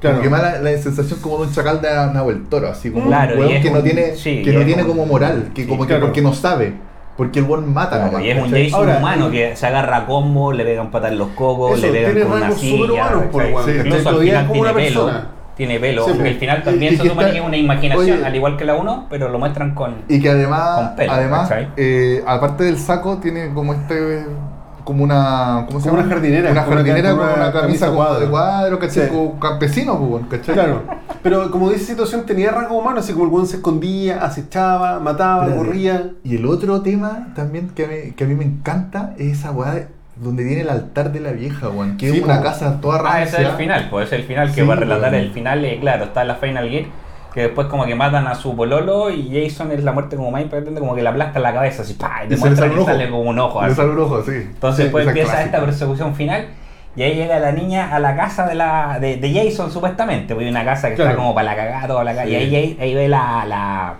Claro. Como que me da la, la sensación como de un chacal de Nahuel Toro, así como Claro, un y weón que no un- tiene, sí, que y no tiene un- como moral, que como que porque no sabe. Porque el weón mata Claro, nomás, y es un. Jason Ahora- humano que se agarra a combo, le pegan patas en los cocos, Eso, le pegan con una silla. superhumanos, por Sí, Incluso al final como tiene una pelo. Tiene pelo, Sí, pues. al final Y- también y se está- que es una imaginación, Oye. al igual que la 1, pero lo muestran con. Y que además, Con pelo, además eh, aparte del saco, tiene como este. Como una. ¿Cómo se Como llama? una jardinera, Una con una- jardinera con una una, camisa camisa cuadro. de cuadro, ¿cachai? Sí. Como campesino, pues, ¿cachai? Claro, pero como dice situación tenía rasgos humanos, así como el weón se escondía, acechaba, mataba, corría. Y el otro tema también que a mí, que a mí me encanta es esa weá de- donde tiene el altar de la vieja, weón. Que Sí, es una po. casa toda Ah, ese es el rancia. final, pues es el final que Sí, va a relatar weón. el final. eh, claro, está en la Final Gear. Que después como que matan a su pololo y Jason es la muerte como más impactante, como que le aplasta la cabeza así, ¡pah! y te muestra sale que un ojo. sale como un ojo. Le sale un ojo, sí. Entonces Sí, después empieza clásica. esta persecución final y ahí llega la niña a la casa de la de, de Jason supuestamente, porque hay una casa que Claro. está como para la cagada toda la casa Sí. y ahí, ahí, ahí ve la, la,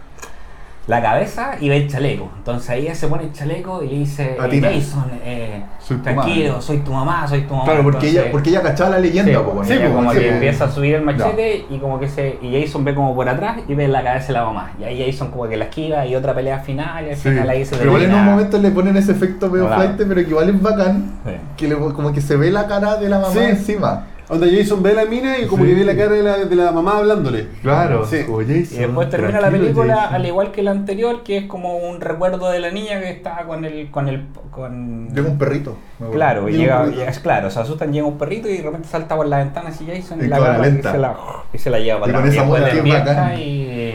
la cabeza y ve el chaleco. Entonces ahí ella se pone el chaleco y le dice, eh. Jason, eh, Soy tranquilo, soy tu mamá, soy tu mamá. Claro, porque Entonces- ella, porque ella cachaba la Sí, leyenda, pues, po, ella weón. pues, como sí, que pues. empieza a subir el machete y como que se y Jason ve como por atrás y ve la cabeza de la mamá. Y ahí Jason como que la esquiva y otra pelea final y al Sí. final ahí se Pero igual en un momento le ponen ese efecto medio Claro. flight, pero que igual es bacán. Sí. Que le- como que se ve la cara de la mamá Sí. encima. Donde Jason ve a la mina y como Sí. que ve la cara de la, de la mamá hablándole. Claro. Sí. como Y Jason, después termina la película Jason. al igual que la anterior, que es como un recuerdo de la niña que está con el con el con Llega un perrito. Claro, y Llega un llega, perrito. llega- es claro, se asustan, llega un perrito y de repente salta por la ventana así Jason y, Y la y se la, y se la lleva para Y con esa música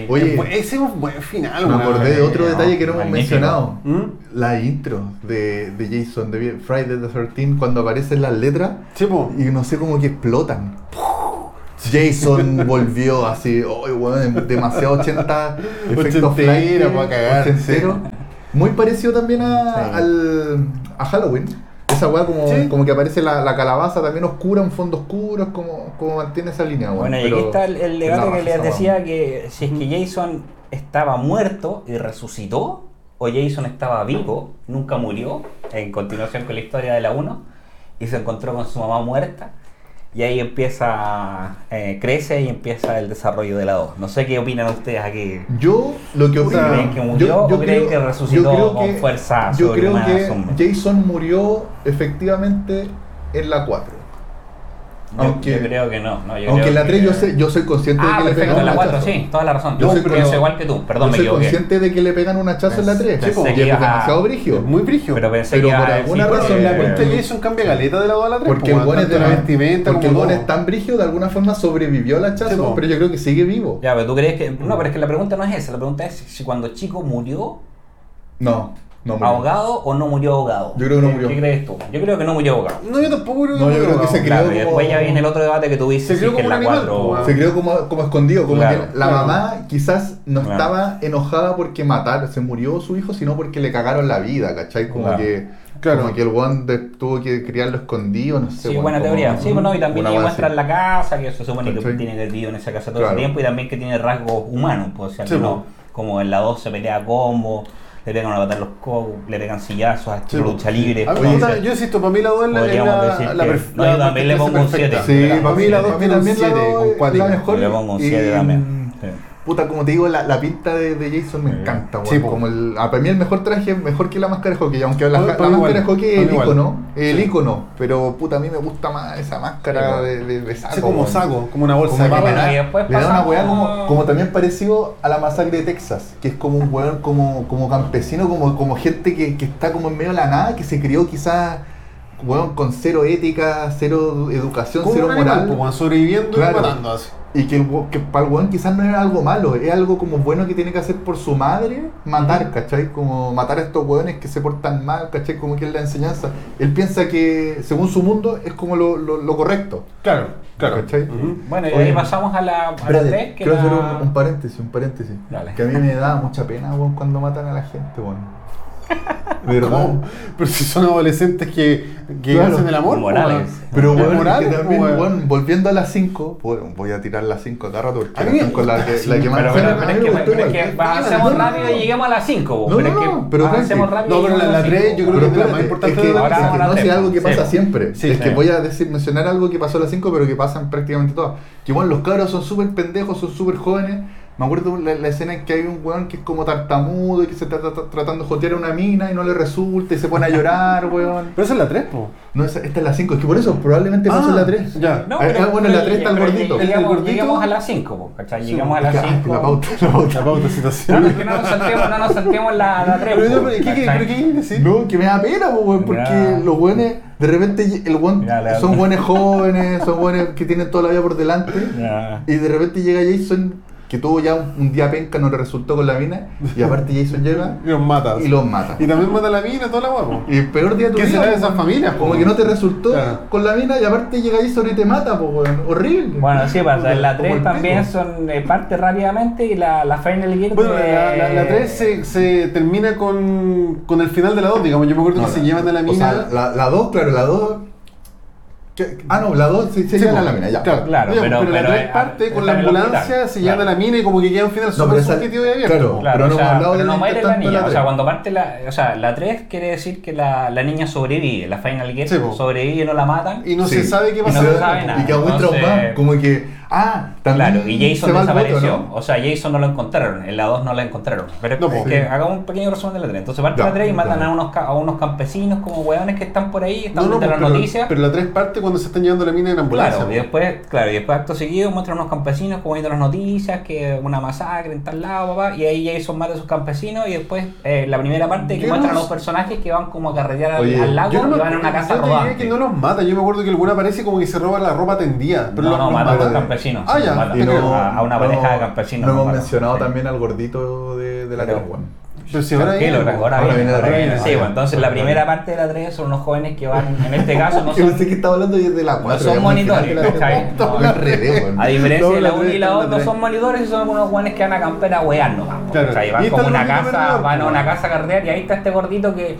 Oye, Ese es un buen final, Me acordé de otro no, detalle que no hemos magnífico. mencionado. ¿Mm? La intro de, de Jason de Friday the 13 cuando aparecen las letras Sí, po. y no sé cómo que explotan. Jason volvió así, oh, demasiado 80 efectos Ochentera, flight, pa' cagar. Muy parecido también a, Sí. al, a Halloween. Esa weá como, Sí. como que aparece la, la calabaza también oscura, un fondo oscuro, es como, como mantiene esa línea. weón, Bueno, y aquí está el, el debate que les decía que si es que Jason estaba muerto y resucitó, o Jason estaba vivo, nunca murió, en continuación con la historia de la 1, y se encontró con su mamá muerta, y ahí empieza, eh, crece y empieza el desarrollo de la 2. No sé qué opinan ustedes aquí. Yo lo que opino- ¿Creen que murió o creen que resucitó con fuerza Yo creo que sombra? Jason murió efectivamente en la 4. Yo- Aunque- yo creo que no. no, yo Aunque en creo la 3 que- yo, sé, yo soy consciente Ah, de que le perfecto, pegan en la un 4, hachazo. sí, toda la razón. Yo Yo soy pienso igual que tú, perdón, yo me soy equivoqué. consciente de que le pegan un hachazo en la 3. Pensé y que es iba- demasiado brigio. Muy brigio. Pero pensé Pero que por alguna decir razón la cuenta cuenta Jason cambia galeta de la 2 a la 3. Porque el es de la vestimenta Porque el es tan brigio, de alguna forma sobrevivió al hachazo, Sí, pero yo creo que sigue vivo. Ya, pero tú crees que. No, pero es que la pregunta no es esa. La pregunta es si cuando chico murió No, no murió. ahogado o no murió ahogado. Yo creo que no ¿Qué- murió. ¿Qué crees tú? Yo creo que no murió ahogado. No, yo tampoco creo No, yo creo que se Claro, creó y como- después ya viene el otro debate que dices. Se creó es que como en un la animal, 4 po, weón. Se creó como, como escondido, como Claro, que la claro. mamá quizás no Claro. estaba enojada porque matar, se murió su hijo, sino porque le cagaron la vida, ¿cachai? Como Claro. que Claro. como que el one de- tuvo que criarlo escondido, no sé. Sí, buena como- teoría. Sí, bueno, y también muestran la casa, que se supone que tiene que vivir en esa casa todo Claro. el tiempo y también que tiene rasgos humanos. Pues, o sea, Sí, que no- como en la 2 se pelea a combo, le pegan a patar los cocos, le pegan sillazos, a Sí, lucha libre. A mí, yo insisto, para mí la 2 es la, la, decir la que- perf- no, yo también le pongo un perfecta. siete. Sí, Para mí la 2 para mí tiene un también la 7 la mejor. Yo le pongo un y- 7 también. Puta, como te digo, la, la pinta de, de Jason me encanta, weón. Sí, como el, para mí el mejor traje es mejor que la máscara de hockey, aunque la, máscara de hockey es el igual. icono, el Sí. icono, pero puta, a mí me gusta más esa máscara Sí, de, de, de saco. Sí, como saco, como una bolsa Como de que papa. le da, le una weá como, como también parecido a la masacre de Texas, que es como un weón como, como campesino, como, como gente que, que está como en medio de la nada, que se crió quizás weón con cero ética, cero educación, Como cero animal, moral. weón, sobreviviendo Claro. y matando así. Y que, el, que para el weón quizás no es algo malo, es algo como bueno que tiene que hacer por su madre, matar, ¿cachai? Como matar a estos weones que se portan mal, ¿cachai? Como que es la enseñanza. Él piensa que, según su mundo, es como lo, lo, lo correcto. Claro, claro. ¿Cachai? Ujú. Bueno, y Oye, ahí pasamos a la, a la Espérate, 3, que quiero hacer la- un, un paréntesis, un paréntesis. Dale. Que a mí me da mucha pena, weón, cuando matan a la gente, weón. Verdad. ¿Cómo? Pero si son adolescentes que, que Claro. hacen el amor, Morales. weón. Pero bueno, Morales, que también, weón. weón, volviendo a las 5, voy a tirar las 5 cada rato porque A la mí me 5 es la que, la que sí, más Pero, pero, pero mí es que, pero es que avancemos No, no, rápido y lleguemos a las 5. No, pero no, es que no, pero avancemos rápido. No, pero la- lleguemos a la tres, cinco. yo creo Pero que es la más importante es que, no sé algo que pasa siempre. Es que voy a decir, mencionar algo que pasó a las 5, pero que pasa en prácticamente todas. Que bueno, los cabros son súper pendejos, son súper jóvenes, Me acuerdo la, la escena en que hay un weón que es como tartamudo y que se está tra- tratando de jotear a una mina y no le resulta y se pone a llorar, weón. Pero esa es la 3, po. No, esa- esta es la 5, es que por eso probablemente pasó en la 3. Ya. No, Ah, pero- ah, bueno, en la pero- 3 está el gordito. Llegamos, ¿El gordito? llegamos a las 5, ¿cachai? Sí, Llegamos a Es las que, ah, 5. la pauta, la pauta. La pauta No, situación. no, es que no nos saltemos, no nos saltemos la, la 3. Pero, yo- pero, ¿qué, qué, pero qué quieres decir? No, que me da pena, po, weón, porque Ya. los weones, de repente, el weón, Ya, son weones jóvenes, son weones que tienen toda la vida por delante, Ya. y de repente llega Jason, que tuvo ya un, un día penca, no le resultó con la mina, y aparte Jason llega Y los matas. y los mata. Y también mata a la mina, toda la guapo. Y el peor día de tu ¿Qué vida, será de po, esas familias, po, Como que no te resultó Claro. con la mina, y aparte llega Jason y te mata, pues, weón. Horrible. Bueno, sí pasa. En la Como 3 el también pico. son eh, parte rápidamente y la, la Final Gear. Bueno, de- la, la, la 3 se, se termina con, con el final de la 2, digamos. Yo me acuerdo No, que se llevan a la o mina. sea, la, la 2, claro, la 2. Ah, no, la 2 se, se Sí, llevan a po, la mina, ya. Claro, Claro, pero- pero, pero la es- 3 parte con la ambulancia, se llevan claro. a la mina y como que queda un final No, súper subjetivo y abierto. claro. Claro, Pero o no sea, hemos pero de no muere la niña. la O sea, cuando parte la. O sea, la 3 quiere decir que la, la niña sobrevive. La Final Gear Sí, sobrevive no la matan. Y no Sí. se sabe qué Y no pasa. se sabe nada. Y queda muy traumado. Como que, ah, también. Claro, y Jason al voto, desapareció. ¿no? O sea, Jason no lo encontraron. En la 2 no la encontraron. Pero No, es que hagamos un pequeño resumen de la 3. Entonces parte la 3 y matan a unos, campesinos como hueones que están por ahí, están viendo las noticias. pero la 3 parte cuando se están llevando la mina en ambulancia. Claro, y después, claro, y después acto seguido muestran unos campesinos como viendo las noticias, que una masacre en tal lado, papá, y ahí Jason mata a esos campesinos y después eh, la primera parte que Yo muestran no a los personajes que van como a carretear al, Oye, al lago Yo no y van a una casa rodante. que no los mata. Yo me acuerdo que el weón aparece como que se roba la ropa tendida. Pero no, no, los matan a mata. los campesinos. Ah, ya, no, a, a una pareja de campesinos. No hemos mencionado sí. también al gordito de, de la Pero- 3, weón. Pero si ahora viene, ahora, Ahora viene, viene ahora tres. viene. Sí, bueno, entonces ya. la primera parte de la 3 son unos jóvenes que van, en este caso no Yo pensé son... que estaba hablando de la 4. son monitores, ¿cachai? No, weón. A diferencia No, de la la 1 tres, y la la 2 no son monitores, son unos guanes que van a camper a wear nomás. Claro. ¿cachai? Y Van como una casa, van a una casa a carrear y ahí está este gordito que,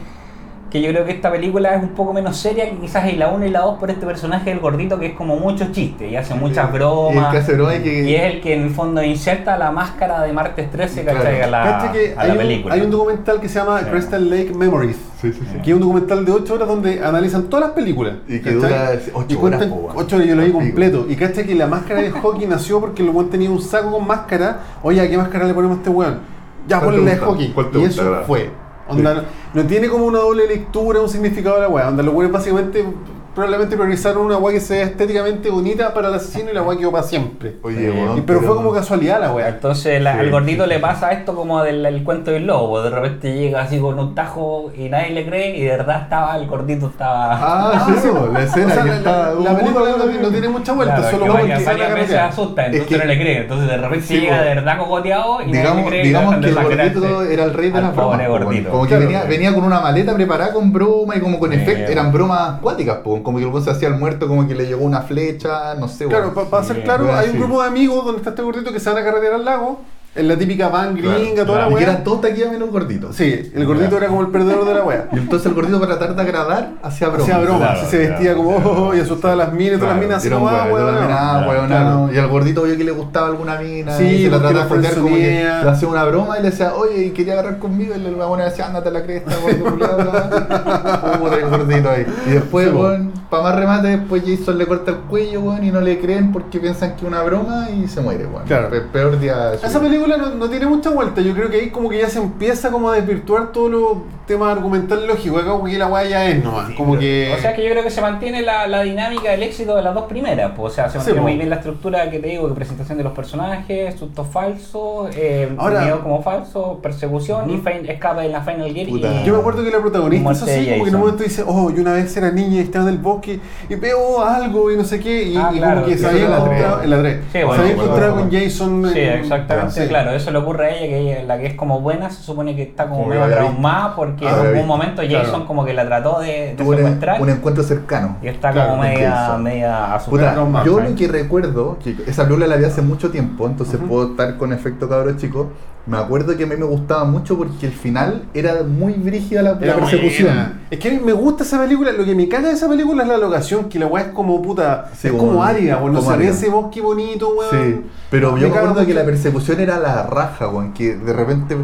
que yo creo que esta película es un poco menos seria que quizás en la 1 y la 2 por este personaje del gordito que es como muchos chistes y hace muchas Y el bromas. que y es el que en el fondo inserta la máscara de martes 13 Claro. ¿cachai? a la, Cacha que a hay, la un, película. hay un documental que se llama Sí. Crystal Lake Memories. Sí, sí, sí. Que es un documental de 8 horas donde analizan todas las películas. Y que ¿cachai? dura ocho Y cuentan horas, po, weón. 8 horas, yo lo vi completo. Y cacha que la máscara de hockey nació porque el weón tenía un saco con máscara. Oye, ¿a qué máscara le ponemos a este weón? Ya ¿Cuál ponle la de hockey. ¿Cuál te Y gusta, eso verdad? fue. Onda, no, tiene como una doble lectura, un significado de la weá. Onda, los weones básicamente probablemente priorizaron una weá que sea estéticamente bonita para el asesino y la weá quedó para siempre. Oye. Y- pero fue como casualidad la weá. Entonces la- Sí, al gordito sí, le pasa esto como del el cuento del lobo, de repente llega así con un tajo y nadie le cree y de verdad estaba, el gordito estaba... Ah, sí, po, la escena O sea, que la, está. la- la película no, no tiene mucha vuelta, Claro, solo que varias, varias veces asusta, entonces que- no le cree, entonces de repente Sí, llega po. de verdad cogoteado y nadie Digamos, le cree digamos que el gordito era el rey de las bromas. gordito. Como que venía, con una maleta preparada con broma y como con efecto. Eran bromas cuáticas, po, como que el weón se hacía el muerto, como que le llegó una flecha, no sé, Claro, para Sí, ser claro, hay un grupo de amigos donde está este gordito que se van a carretear al lago. En la típica van Claro, gringa, toda claro. la Y que weá. eran todos taquillas menos gorditos. Sí, el gordito era como el perdedor de la weá. Y entonces el gordito para tratar de agradar hacía broma. Hacía bromas, Claro, así se vestía claro, como claro, oh, y asustaba a las minas, todas las minas así como ah, weón, weón, todas las minas, weón. weón, Claro. Y al gordito vio que le gustaba alguna mina. Sí, y se la trataba de jotear como que le hacía una broma y le decía, oye, y quería agarrar conmigo. Y el weón decía, ándate a la cresta, bla". Puta, el gordito ahí. Y después, weón, para más remate, después Jason le corta el cuello, weón, y no le creen porque piensan que es una broma y se muere, weón. Claro. Pe- Peor día de su Esa vida. No, no tiene mucha vuelta, yo creo que ahí como que ya se empieza como a desvirtuar todo lo tema argumental lógico, acá como que la weá ya es nomás, como que... O sea que yo creo que se mantiene la, la dinámica del éxito de las dos primeras. Pues, o sea, se Sí, mantiene po. muy bien la estructura que te digo, de presentación de los personajes, sustos falsos, eh, Ahora- miedo como falso, persecución y Ujú. fin- escape en la Final Gear. Y, Yo me acuerdo que la protagonista, eso Muerte de sí, como que en un momento dice, oh, yo una vez era niña y estaba en el bosque y veo algo y no sé qué, y, Ah, y claro, como que sí, se había en la encontrado tres. en la 3, Sí, se había encontrado con Jason. Sí, en- exactamente, sí. claro, eso le ocurre a ella, que ella, la que es como buena, se supone que está como medio traumada porque Ah, en había algún momento Jason Claro. como que la trató de, de un, secuestrar un encuentro cercano. y está Claro, como media, media asustada. Puta, yo ¿sabes? lo que recuerdo, que esa película la vi hace mucho tiempo, entonces puedo estar con efecto cabros chicos. Me acuerdo que a mí me gustaba mucho porque el final era muy brígida la, la persecución. buena. Es que a mí me gusta esa película, lo que me caga de esa película es la locación, que la weá es como puta, Sí, es como- árida, weón, no árida. ese bosque bonito, weón. Sí, pero Me yo me acuerdo que la persecución era la raja, weón, que de repente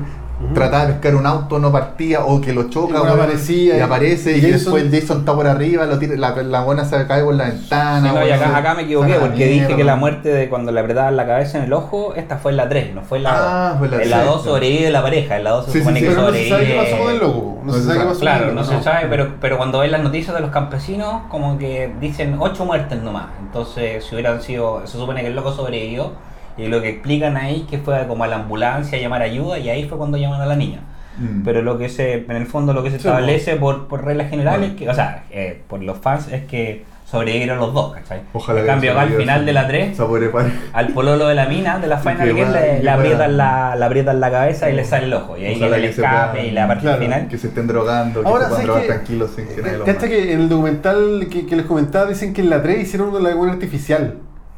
Trataba de pescar un auto, no partía, o que lo choca, Y bueno, aparecía, y y- aparece, y, y Jason- después Jason está por arriba, lo tira- la, la buena se cae por la ventana. Sí, no, y weón, acá, me equivoqué porque dije mierda. que la muerte de cuando le apretaban la cabeza en el ojo, esta fue en la 3, no fue en la 2. Ah, fue la en la tres, 2 sobrevive la pareja, en la 2 se Sí, supone sí, que Pero no se sobrevive. sabe qué pasó con el loco. No, se sabe qué pasó Claro, con el no loco, se sabe, pero, pero cuando ves las noticias de los campesinos, como que dicen 8 muertes nomás. Entonces, si hubieran sido, se supone que el loco sobrevivió, y lo que explican ahí es que fue como a la ambulancia a llamar ayuda, y ahí fue cuando llaman a la niña. Mm. Pero lo que se, en el fondo lo que se Sí, establece por, por reglas generales, Bueno. que, o sea, eh, por los fans, es que sobrevivieron los dos, ¿cachai? Ojalá en que cambio, acá al final de la 3, esa pobre padre. al pololo de la mina, de la Final que le, que le aprietan la, le aprietan la cabeza y le sale el ojo. Y ahí viene el que escape y la parte claro, final. Que se estén drogando, que Ahora, se puedan ¿sabes drogar qué? tranquilos sin que nadie los Cacha mate. que en el documental que, que les comentaba dicen que en la 3 hicieron una laguna artificial.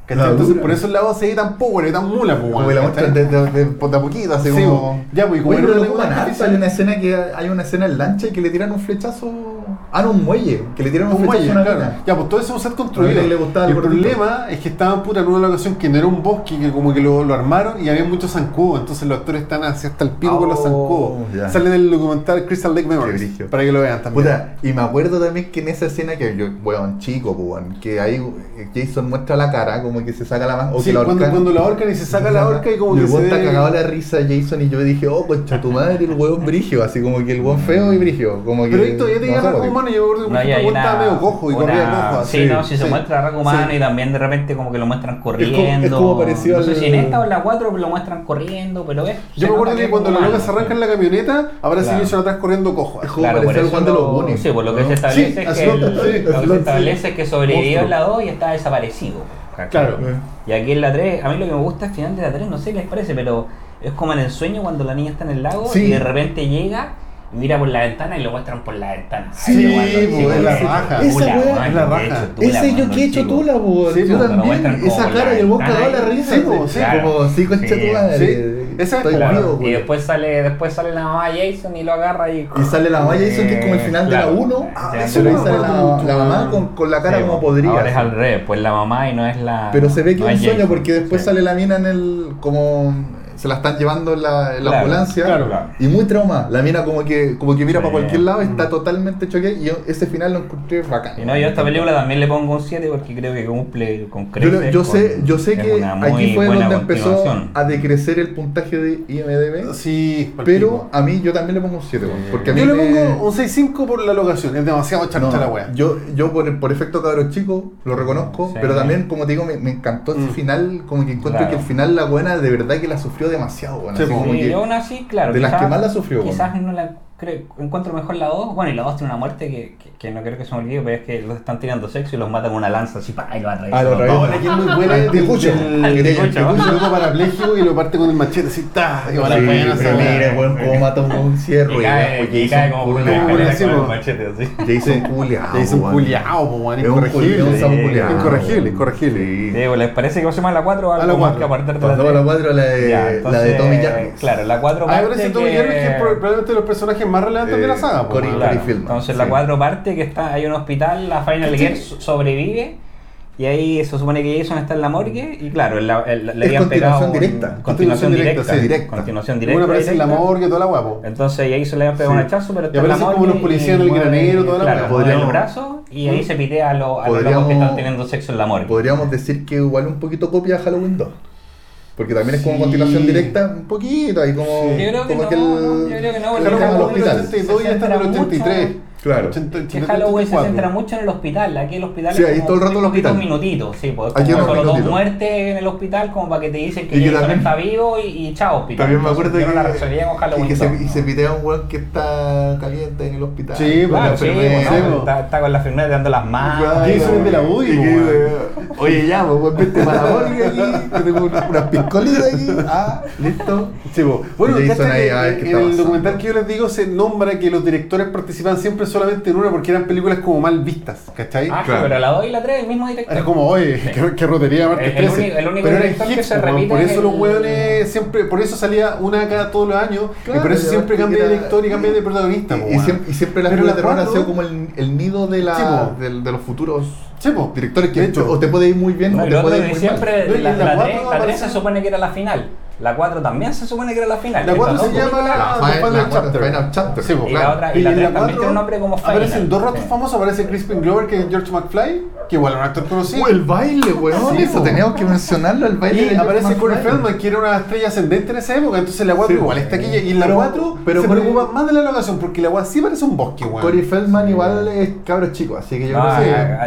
¿Cachai? La Entonces por eso el lago se ve tan pobre, tan mula, pues, Como la ¿cachai? muestran de, de, de, de a poquito, así Sí, como. ya, pues, como Oye, pero artificial- Hay una escena que hay una escena en lancha y que le tiran un flechazo. Ah, no, un muelle. Que le tiran un, Un flechazo muelle, a una claro. mina. Ya, pues todo eso es un set construido. Le gustaba el problema es que estaban puta en una locación que no era un bosque, que como que lo, lo armaron y había muchos zancudos. Entonces los actores están así hasta el pico con los Oh, zancudos. ya. Sale en el documental Crystal Lake Memories. Para que lo vean también. Puta, y me acuerdo también que en esa escena que yo, weón, chico, pues, que ahí eh, Jason muestra la cara, como que se saca la o Sí, que la cuando, cuando la ahorcan y se saca la horca y como que el se weón está ve... cagado la risa Jason y yo dije, oh, concha tu madre, el weón brigio, así como que el weón feo y brigio. Como que, Pero ahí todavía tenía no sé, rasgos porque- humanos y yo me acuerdo que No, y weón estaba una- medio cojo y una- corría cojo. Sí, así. no, si se Sí. muestra rasgo humano Sí. y también de repente como que lo muestran corriendo. es como parecido no sé al- si en esta o en la 4 lo muestran corriendo, pero es. Yo me acuerdo que cuando la loca se arranca en la camioneta, ahora sí Jason atrás corriendo cojo. Es como el eso Juan de los lo- Goonies. Sí, por lo que se establece Sí, es que, sí, que se es que sobrevivió en la 2 y está desaparecido. ¿Cachai? Claro. Y aquí en la 3, a mí lo que me gusta al final de la 3, no sé qué les parece, pero es como en el sueño cuando la niña está en el lago Sí. y de repente llega mira por la ventana y lo muestran por la ventana. Sí, lo pues, chico, es la raja. Esa Tula, es la raja. tula Ese yo que he hecho chico. tú la Sí, yo también. Esa cara y el weón ventana cagado la risa. Sí, pues, sí. Como, sí, concha Sí. tu madre. Sí. Esa es claro. vivo, Y güey. después sale, después sale la mamá Jason y lo agarra y. Y sale la mamá Jason, que es como el final de la Claro. 1. Ah, eso me sale la, mamá weón. con, con la cara Sí, como po. podría. Ahora es así. al revés, pues la mamá y no es la. Pero se ve que no es un sueño porque después Sí. sale la mina en el. como. Se la están llevando en la, en la Claro, ambulancia. claro. Y muy trauma. La mina como que, como que mira Sí. para cualquier lado, está totalmente choqueada. Y yo ese final lo encontré bacán. Y no, yo a esta película también le pongo un 7 porque creo que cumple con Yo, creces. yo sé, con- yo sé que aquí fue donde empezó a decrecer el puntaje de IMDB. Sí, Pero a mí yo también le pongo un 7, weón, porque a mí Yo le me- pongo un 6.5 por la locación, es demasiado chancha No, la wea. yo, yo por, por efecto cabros chico lo reconozco, Sí. pero también, como te digo, me, me encantó ese Mm. final, como que encuentro Claro. que el final la buena de verdad que la sufrió demasiado, bueno, Sí, así como Sí, que- yo aún así, claro. de las que más la sufrió, Quizás bueno. no la creo, encuentro mejor la 2. Bueno, y la 2 tiene una muerte que, que, que no creo que se me olvide, pero es que los están tirando sexo y los matan con una lanza así, pa, y lo atraviesan. Ah, lo atraviesan. es muy buena ticucho. ticucho. loco parapléjico y lo parte con el machete así, ta, y van a la pero mira, weón, cómo mata un, un ciervo Y cae, y cae como por una con el po. machete así. Jason culiao, Jason culiao, weón, un incorregible. un. Incorregible, incorregible. Sí. Pues, ¿Les parece que pasemos a la 4 o algo A la más cuatro. que aparte de la Pasamos a la tres? 4, la de, la Tommy Jarvis. Claro, la 4 Ah, pero parte ese Tommy que- Jarvis que es probablemente de los personajes más relevantes Eh, de la saga, weón. Claro, Entonces sí. la 4 parte que está, hay un hospital, la Final so- sobrevive y ahí se supone que Jason está en la morgue y claro, en la- el- le habían pegado continuación un- directa. Continuación directa, sí, directa. Continuación Uno directa. aparece en la morgue, toda la guapo. Entonces y ahí se le habían pegado Sí. un hachazo, pero Y está en la aparecen morgue. como los policías en el y granero, toda la claro, mueve el Podríamos- brazo y ahí se pitea a, los- a locos que están teniendo sexo en la morgue. Podríamos decir que igual un poquito copia de Halloween 2. Porque también es como Sí. continuación directa, un poquito, ahí como, Sí. Yo creo que como no, que el, no, yo creo que no, el porque Halloween hospital. 82 y ya está en el 83. Claro. 80, Que Halloween se 84. centra mucho en el hospital. Aquí el hospital Sí, es ahí como todo el rato el poquitos hospital. minutitos. Sí, pues Aquí como solo dos muertes en el hospital como para que te dicen que Y que también- está vivo y, y chao hospital. También me Entonces, acuerdo yo que, no la con Halloween. y que se, 2, y se pitea un weón que está caliente en el hospital. Sí, con Claro, la sí, enfermera. bueno, sí, está, está con la enfermera dando las manos. Claro, Jason es de la UDI, que Oye, ya, pues, vente para la morgue aquí, que tengo unas piscolitas aquí. Ah, listo. Sí, po. bueno, que qué en el documental que yo les digo se nombra que los directores participan siempre solamente en una porque eran películas como mal vistas, ¿cachai? Ah, sí, Claro. pero la 2 y la 3 el mismo director. Era como, oye, qué, qué rotería de el 13. único- el único Pero director que hits, se po, weón. repite por es eso los el- hueones siempre, por eso salía una cada todos los años, Claro, y por eso siempre cambia de director y cambia de protagonista. po, Y, y siempre, y siempre la Pero película de terror ha cuatro- sido como el, el nido de, la, Sí, del- de los futuros Sí, po. directores que De hecho. o te puede ir muy bien No, o te puede ir muy siempre, mal. Y la, la la cuatro 3, la 3 se supone que era la final. La 4 también se supone que era la final. La 4 Estas se llama la, Final- Chapter. Final Chapter. Sí, pues, Y la claro. otra- y la en tres la también 4 tiene un nombre como Final. Aparecen dos ratos Sí. famosos. Aparece Crispin Glover, que es George McFly, que igual era un actor conocido. Uh, el baile, weón. Sí, eso teníamos que mencionarlo, el baile. Y de aparece Corey. Feldman, que era una estrella ascendente en esa época. Entonces la 4 Sí, igual está aquí. Y en la Pero- 4 pero se preocupa más de la locación, porque la 4 sí parece un bosque, weón. Corey Feldman igual es cabro chico, así que yo No, creo que.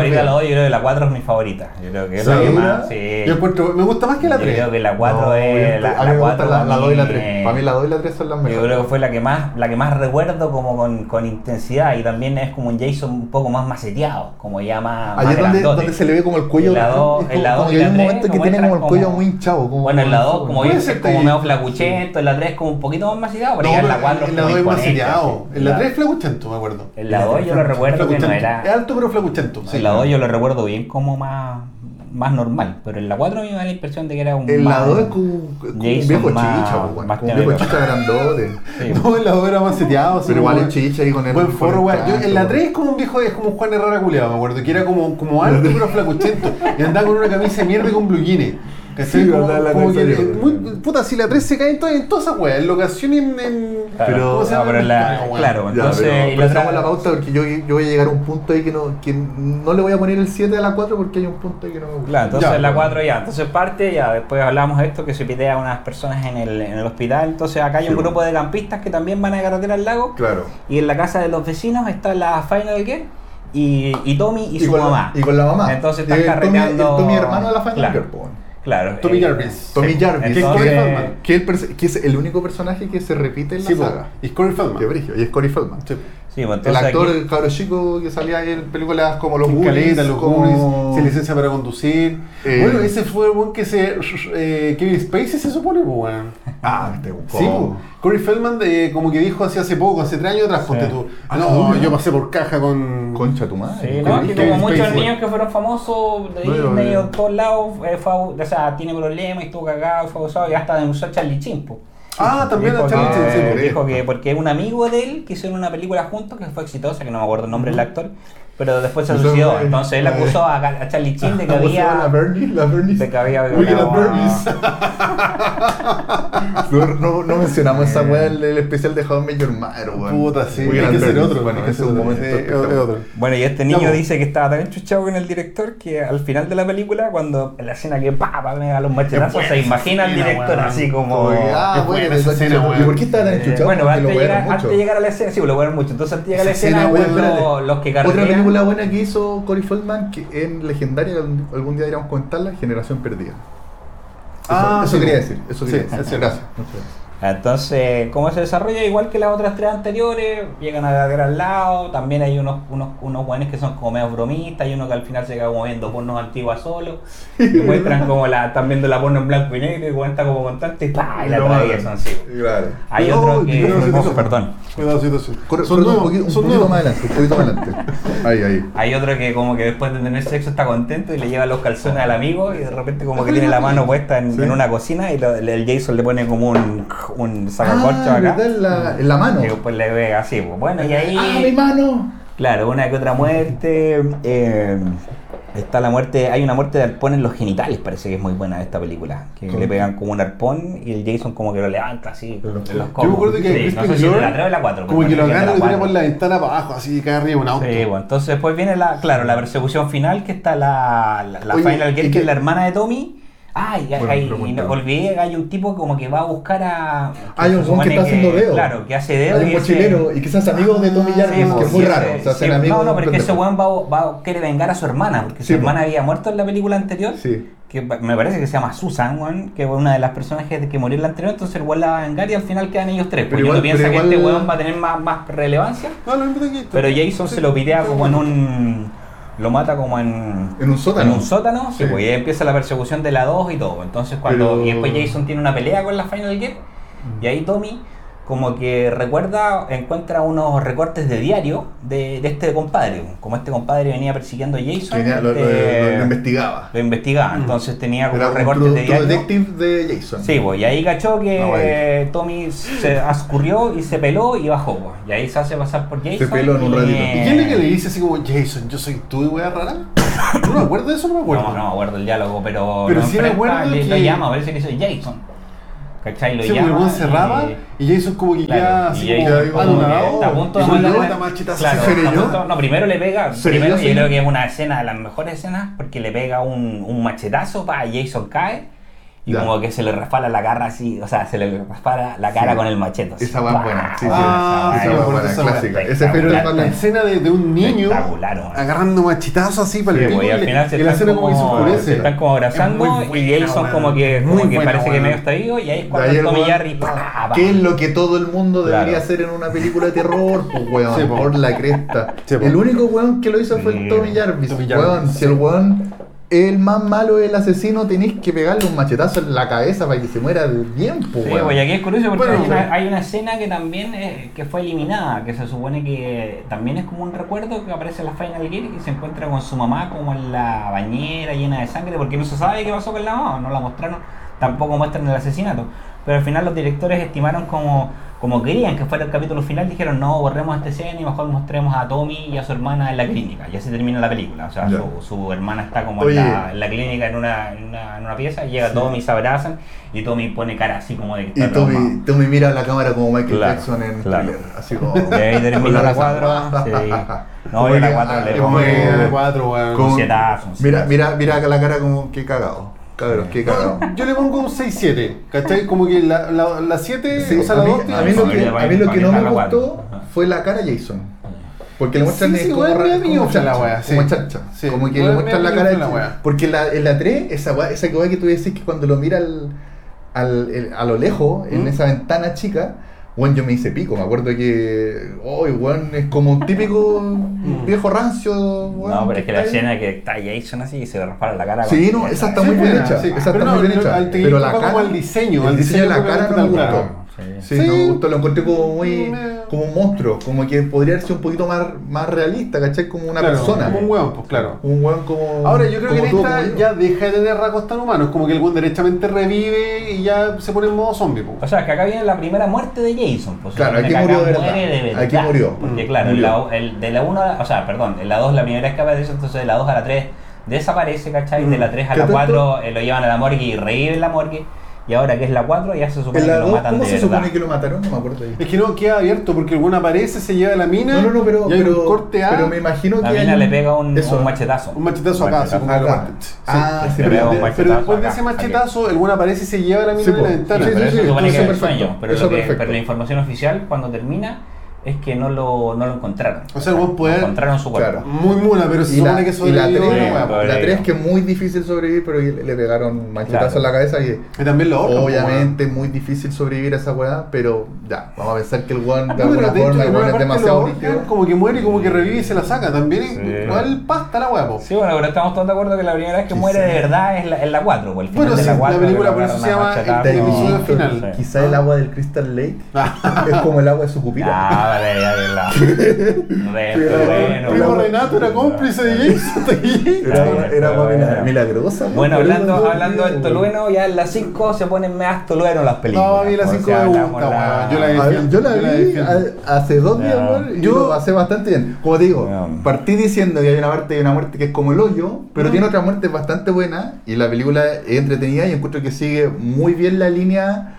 Favorita la doy, yo creo que la 4 es mi favorita. Yo creo que es la que más. Sí. Yo encuentro, me gusta más que la Yo 3. creo que la 4 No, es. yo- La, a mí me gusta 4 la, la 2 y la mí 3. es- Para mí la 2 y la 3 son las Yo mejores. creo que fue la que más, la que más recuerdo como con, con intensidad y también es como un Jason un poco más maceteado, como ya más, Allá es donde, donde se le ve como el cuello. En la dos- es como- en la como dos que y hay la un tres momento que tiene como el cuello como- muy hinchado. Como Bueno, en la 2 como es, es como medio flacuchento, en la 3 como un poquito más maceteado, pero ya en la pero 4 en la 2 es más seriado. En la 3 es flacuchento, me acuerdo. En la 2 yo lo recuerdo que no era... Es alto, pero flacuchento. La 2 yo lo recuerdo bien como más, más normal, pero en la 4 a mí me da la impresión de que era un En la más- 2 es como, como un viejo más- chicha, pues, más como un viejo chicha grandote. Sí. No, en la 2 era más seteado. Pero igual es chicha ahí con el. Buen forro, weón. Yo, en la canto, 3 es como un viejo, es como un Juan Herrera culiado, me acuerdo, que era como, como alto pero flacuchento. Y andaba con una camisa de mierda y con blue jeans. ¿Cachai? Sí, como, verdad, la como que, muy, puta, si la 3 se cae en todas en todas esas weas, en locación y en. en Claro, Pero- ¿cómo se no, llama? pero en la- claro, Ya, entonces pero, y pero la la pauta porque yo, yo voy a llegar a un punto ahí que no, que no le voy a poner el 7 a la 4 porque hay un punto ahí que no me gusta. Claro, entonces Ya, la pues. 4 ya, entonces parte, ya después hablamos de esto, que se pide a unas personas en el, en el hospital, entonces acá hay un grupo de campistas que también van a carretera al lago, Claro. y en la casa de los vecinos está la Final Girl y, y Tommy y, su la- mamá. y con la mamá. Entonces están Eh, Tommy- carreteando... el Tommy hermano de la Final claro. Claro. Tommy eh, Jarvis. Tommy sí. Jarvis. Que es Corey Feldman. Que, el que es el único personaje que se repite en la Sí, po. saga. Y es Corey Qué Feldman. brillo. Y es Corey Feldman. Sí. sí, pues, El actor, aquí- el cabro chico que salía ahí en películas como Los Goonies, los. Goonies, sin licencia para conducir. Eh, bueno, ese fue el buen que se. Eh, Kevin Spacey se supone, pues, Ah, este Sí, pues. Corey Feldman, eh, como que dijo hace, hace poco, hace tres años atrás, ponte tú. Ah, no, ¿no? yo pasé por caja con. Concha tu madre. Sí, no, que Kevin como muchos niños que fueron famosos de Bueno, Disney eh. o de todos lados, eh, fue, o sea, tiene problemas y estuvo cagado, fue abusado y hasta denunció a Charlie Chin. po. Ah, también dijo a Charlie que, Chin, sí, po. dijo que porque un amigo de él que hicieron una película juntos que fue exitosa, que no me acuerdo el nombre del actor, pero después se suicidó. fue- Entonces él eh, acusó a, a Charlie Chin de que ¿Cómo se llama? La había. Bernie, la Bernie. De que había violado. No, no, no mencionamos esa weá en el especial de How I Your Mother, weón. Puta, sí, hay que ser otro. que hay ser un momento es espectacular. otro. Bueno, y este niño dice que estaba tan enchuchado con el director que al final de la película, cuando en la escena que pa, pa, pega los machetazos, se imagina escena, director así como. Ah, Es bueno, esa escena, weón. ¿Y por qué estaba tan Eh, enchuchado? bueno, antes lo de, llegar, a la escena, sí, lo wearon mucho. Entonces antes de llegar a la escena, los, que carretean- película buena que hizo Corey Feldman, que en legendaria, algún día deberíamos comentarla, Generación Perdida. Eso, Ah, eso sí, quería decir, eso quería es decir. Gracias. Entonces, ¿cómo se desarrolla? Igual que las otras tres anteriores, llegan a la al lado, también hay unos unos unos buenos que son como medio bromistas, hay uno que al final se queda como viendo pornos antiguas solo, y muestran como la, están viendo la porno en blanco y negro y cuenta como contante y ¡pah! y la atraviesan, sí. Claro. Hay No, otro que... oh, perdón. Cuidado, situación. Corre, Son corre un nuevos, poquito, un son poquito nuevos. más adelante, un poquito más adelante. Ahí, ahí. Hay otro que como que después de tener sexo está contento y le lleva los calzones al amigo y de repente como que tiene la mano puesta en, Sí. en una cocina y lo- el Jason le pone como un, un sacacorcho Ah, acá. En la, en la mano. Y después le ve así, pues bueno, y ahí... ¡Ah, mi mano! Claro, una que otra muerte. eh, está la muerte. Hay una muerte de arpón en los genitales, parece que es muy buena esta película. Que ¿Cómo? le pegan como un arpón y el Jason como que lo levanta así. Pero en los- Yo me acuerdo que Sí, no sé si de la 3 o la 4. Como que lo agarra y lo por la ventana para abajo, así cae arriba de un auto. Sí, bueno, entonces después viene la, claro, la persecución final, que está la, la, la Oye, Final Girl, ¿y que es la hermana de Tommy. Ay, y- Bueno, y- pero y no, olvidé que hay un tipo como que va a buscar a. Hay un que está haciendo dedo. Claro, que hace dedo. Hay un y ese- y quizás amigos de Tommy Ah, Jarvis, Sí, que es sí, muy raro. O sea, sí, ser amigos. no, no, pero es que ese weón va, va- quiere vengar a su hermana, porque su hermana po. había muerto en la película anterior. Sí. Que me parece que se llama Susan, weón, que fue una de las personajes que murió en la anterior, entonces el weón la va a vengar y al final quedan ellos tres. Porque uno igual- piensa pero que igual- este weón va a tener más, más relevancia, No, lo mismo de aquí. pero Jason se lo pitea como en un. Lo mata como en. En un sótano. En un sótano, sí, pues y ahí empieza la persecución de la 2 y todo. Entonces cuando. Pero- Y después Jason tiene una pelea con la Final Gear. Y ahí Tommy, como que recuerda, encuentra unos recortes de diario de, de este compadre. Como este compadre venía persiguiendo a Jason. Tenía- lo, lo- este, lo- lo investigaba. lo investigaba. Mm. Entonces tenía como Era recortes de diario. detective de Jason. Sí, pues, y ahí cachó que No, eh, Tommy se ascurrió y se peló y bajó. pues. Y ahí se hace pasar por Jason. peló en un y- ratito. ¿Y quién es que le dice así como, Jason, yo soy tú y wea rara? No me acuerdo de eso, no me acuerdo. No, no me acuerdo el diálogo, pero. Pero lo sí me acuerdo le- que- Lo llama, parece que soy Jason. ¿Cachai? Lo Sí, porque el llama cerraba y- y Jason como que Claro, queda y así como anonadado. está a punto de levanta machetazo. Claro, ¿Seré está a yo? punto- no, primero le pega, ¿Seré primero yo, creo que es una escena de las mejores escenas porque le pega un, un machetazo para Jason cae y Ya. como que se le resbala la cara así, o sea, se le resbala la cara Sí. con el machete. así. Esa va buena. Sí, sí. Ah, esa va buena, esa clásica. Pero la, la escena de, de un niño agarrando machitazos así para Sí, el y al final se y la están escena como que se como, se están como abrazando Es muy y buena, Jason weón. como que, Muy como que buena, parece que medio está vivo y ahí es cuando Tommy Jerry pa, pa. ¿Qué es lo que todo el mundo debería Claro. hacer en una película de terror? Pues weón, Sí, po. por la cresta. El único weón que lo hizo fue el. Tommy Jarvis. Weón, si el weón el más malo del asesino, tenéis que pegarle un machetazo en la cabeza para que se muera bien, pues Sí, weón. pues y aquí es curioso porque Bueno, hay, una, hay una escena que también eh, que fue eliminada, que se supone que también es como un recuerdo que aparece en la Final Gear y se encuentra con su mamá como en la bañera llena de sangre porque no se sabe qué pasó con la mamá, no la mostraron, tampoco muestran el asesinato. Pero al final los directores estimaron como, como querían que fuera el capítulo final, dijeron no, borremos esta escena y mejor mostremos a Tommy y a su hermana en la clínica. Y así termina la película. O sea, Ya. su, su hermana está como Oye. en la, en la clínica en una, en una, en una pieza, llega Tommy, se abrazan y Tommy pone cara así como de que Y está Tommy. Tommy mira a la cámara como Michael Claro, Jackson en claro. thriller. Así como. Y ahí termina la cuadra. Sí. No, Como y la que, cuatro ah, le bien, la weón. Mira, mira, mira la cara como que cagado. Cabros, qué cagado. Yo le pongo un 6-7, ¿cachai? Como que la 7, la, la siete, Sí, o sea, a la mí, 2 a mí lo que, a mí lo que no me gustó fue la cara de Jason. Porque le muestran Sí, eh, sí, como, igual ra- me como dio mucha la wea, sí. como chancha. Sí, como que igual le me muestran la cara de la wea. Porque la, en la 3, esa wea, esa wea que tú decís que cuando lo mira al, al, el- a lo lejos, en ¿Mm? esa ventana chica, bueno, yo me hice pico. Me acuerdo que, oh, weón, es como un típico viejo rancio. weón, No, pero es que la escena que está Jason así y se le resbala la cara. Sí, no, esa está muy bien hecha. sí. Esa está Pero muy bien hecha. Pero la cara, como el diseño, el diseño de la cara no me gustó. Sí, Sí. no me gustó, lo encontré como muy. Me- como un monstruo, como que podría ser un poquito más, más realista, ¿cachai? Como una Claro, persona. Como un hueón, pues claro. Un weón como. Ahora, yo creo que en esta como ya deja de tener rasgos tan humanos, como que el weón derechamente revive y ya se pone en modo zombie. pues. O sea, que acá viene la primera muerte de Jason. Pues, Claro, aquí murió de verdad. de. Aquí murió. Porque Mm, claro, en murió. la, el, de la 1, o sea, perdón, en la 2 la primera vez que aparece, entonces de la 2 a la 3 desaparece, ¿cachai? De la 3 a ¿Qué la tanto? 4 lo llevan a la morgue y revive en la morgue. Y ahora que es la 4 ya se supone la que lo dos, matan ¿Cómo de se verdad. supone que lo mataron? No me acuerdo ahí. Es que no queda abierto porque el weón aparece, se lleva la mina. No, no, no, pero. y hay pero, un corte A. pero me imagino La que. hay mina un- le pega un, eso. un machetazo. Un machetazo acá, así como Acá. muerte. Ah, sí, Le pero- pega un de- machetazo pero después de acá, ese machetazo, el weón aparece y se lleva la mina Sí, de la ventana. Sí, pero sí, sí, se supone que es entonces el sueño. perfecto, Pero, pero la información oficial, cuando termina, es que no lo, no lo encontraron. O sea, el buen poder- encontraron su cuerpo. Claro. Muy mula, pero se Y la, supone que y la sobrevivió 3, la weá, po. pero- la 3 que es muy difícil sobrevivir, pero le, le pegaron machetazo Claro. en la cabeza y Y también lo otro. obviamente es muy difícil sobrevivir a esa weá, pero ya, vamos a pensar que el de pero alguna de hecho, forma en el es demasiado rígido. como que muere y como que revive y se la saca. También Sí. igual pasta la weá, po. Sí, bueno, pero estamos todos de acuerdo que la primera vez que Sí, muere sí. de verdad es la, es la 4. pues, el final Bueno, de sí, la, la 4, película que lo por eso se llama el episodio final. Quizá el agua del Crystal Lake es como el agua de su cupira. Ah, vale, ya, ya, la. Re- Pero- Renato era cómplice de Jason. Era, milagrosa. ¿no? Bueno, hablando, hablando del tolueno, ya en las 5 se ponen más tolueno las películas. No, a mí la O 5 sea, me gusta. Yo la vi hace dos días, y Yo- lo pasé bastante bien. Como te digo, partí diciendo que hay una parte de una muerte que es como el hoyo, pero tiene otra muerte bastante buena y la película es entretenida y encuentro que sigue muy bien la línea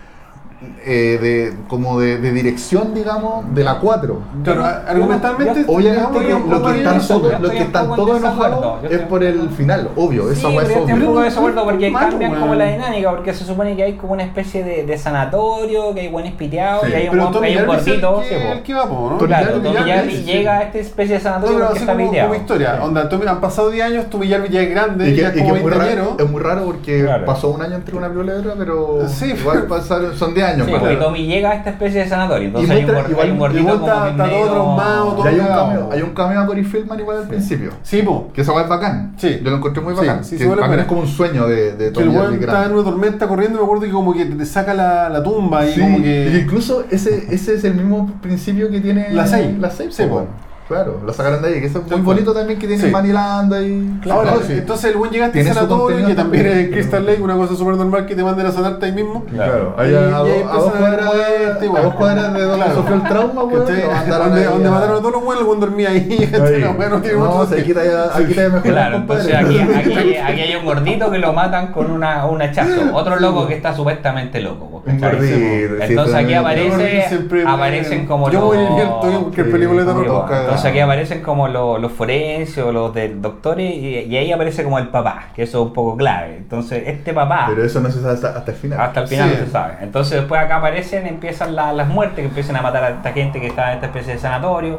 eh, de como de, de dirección, digamos, de la 4. Claro, argumentalmente. Obviamente digamos, que están todos, los que están todos enojados es por el final, obvio, Sí, esa es estoy un obvio. poco de desacuerdo porque Malo, cambian como la dinámica, porque se supone que hay como una especie de, de sanatorio, que hay buenos piteados Sí. y hay un, hay un gordito. el que llega a esta especie de sanatorio porque está como, piteado. como historia. Onda, han pasado 10 años, Tommy Jarvis ya es grande, Y es muy raro, veinteañero. es muy raro porque pasó un año entre una y otra, pero Sí, igual pasaron, son 10 años. Sí, más. porque Tommy llega a esta especie de sanatorio, entonces Y hay, un, igual- hay un gordito igual como está- que está todo medio- traumado, todo Y hay un, cagado. cameo, hay un cameo a Cory Feldman igual al principio. Sí, po. Que esa weá es bacán. Sí. Yo lo encontré muy bacán. sí, que es como un sueño de, de Que el Tommy weón Jarvis está en una tormenta corriendo, me acuerdo que como que te saca la, la tumba y Sí, como y que. incluso ese, ese es el mismo principio que tiene La seis. La 6. Sí, po. Claro, lo sacaron de ahí, que eso es muy bonito también que tiene Sí. Manilanda y. Ahora, No, sí. entonces el buen llega a sanatorio, que también también, es en Crystal Lake, una cosa súper normal que te manden a sanarte ahí mismo. Claro, Y- ahí y a, dos- cuadras, muerte, a dos cuadras de donde Claro. sufrió el trauma, mandaron Donde, mataron a todos los buenos, el buen dormía ahí. No tiene No, mucho se quita ya, aquí te mejor. Claro, entonces aquí, aquí, aquí hay un gordito que lo matan con una, un hachazo. Otro loco que está supuestamente loco. po, Un gordito, sí, Entonces aquí aparece, aparecen como Yo los... voy a ir cualquier Sí, película de como Entonces aquí aparecen como los, los forenses o los del doctores y, y ahí aparece como el papá, que eso es un poco clave. Entonces este papá... Pero eso no se sabe hasta, hasta el final. Hasta el final Sí. no se sabe. Entonces después acá aparecen, empiezan la- las muertes, que empiezan a matar a esta gente que está en esta especie de sanatorio.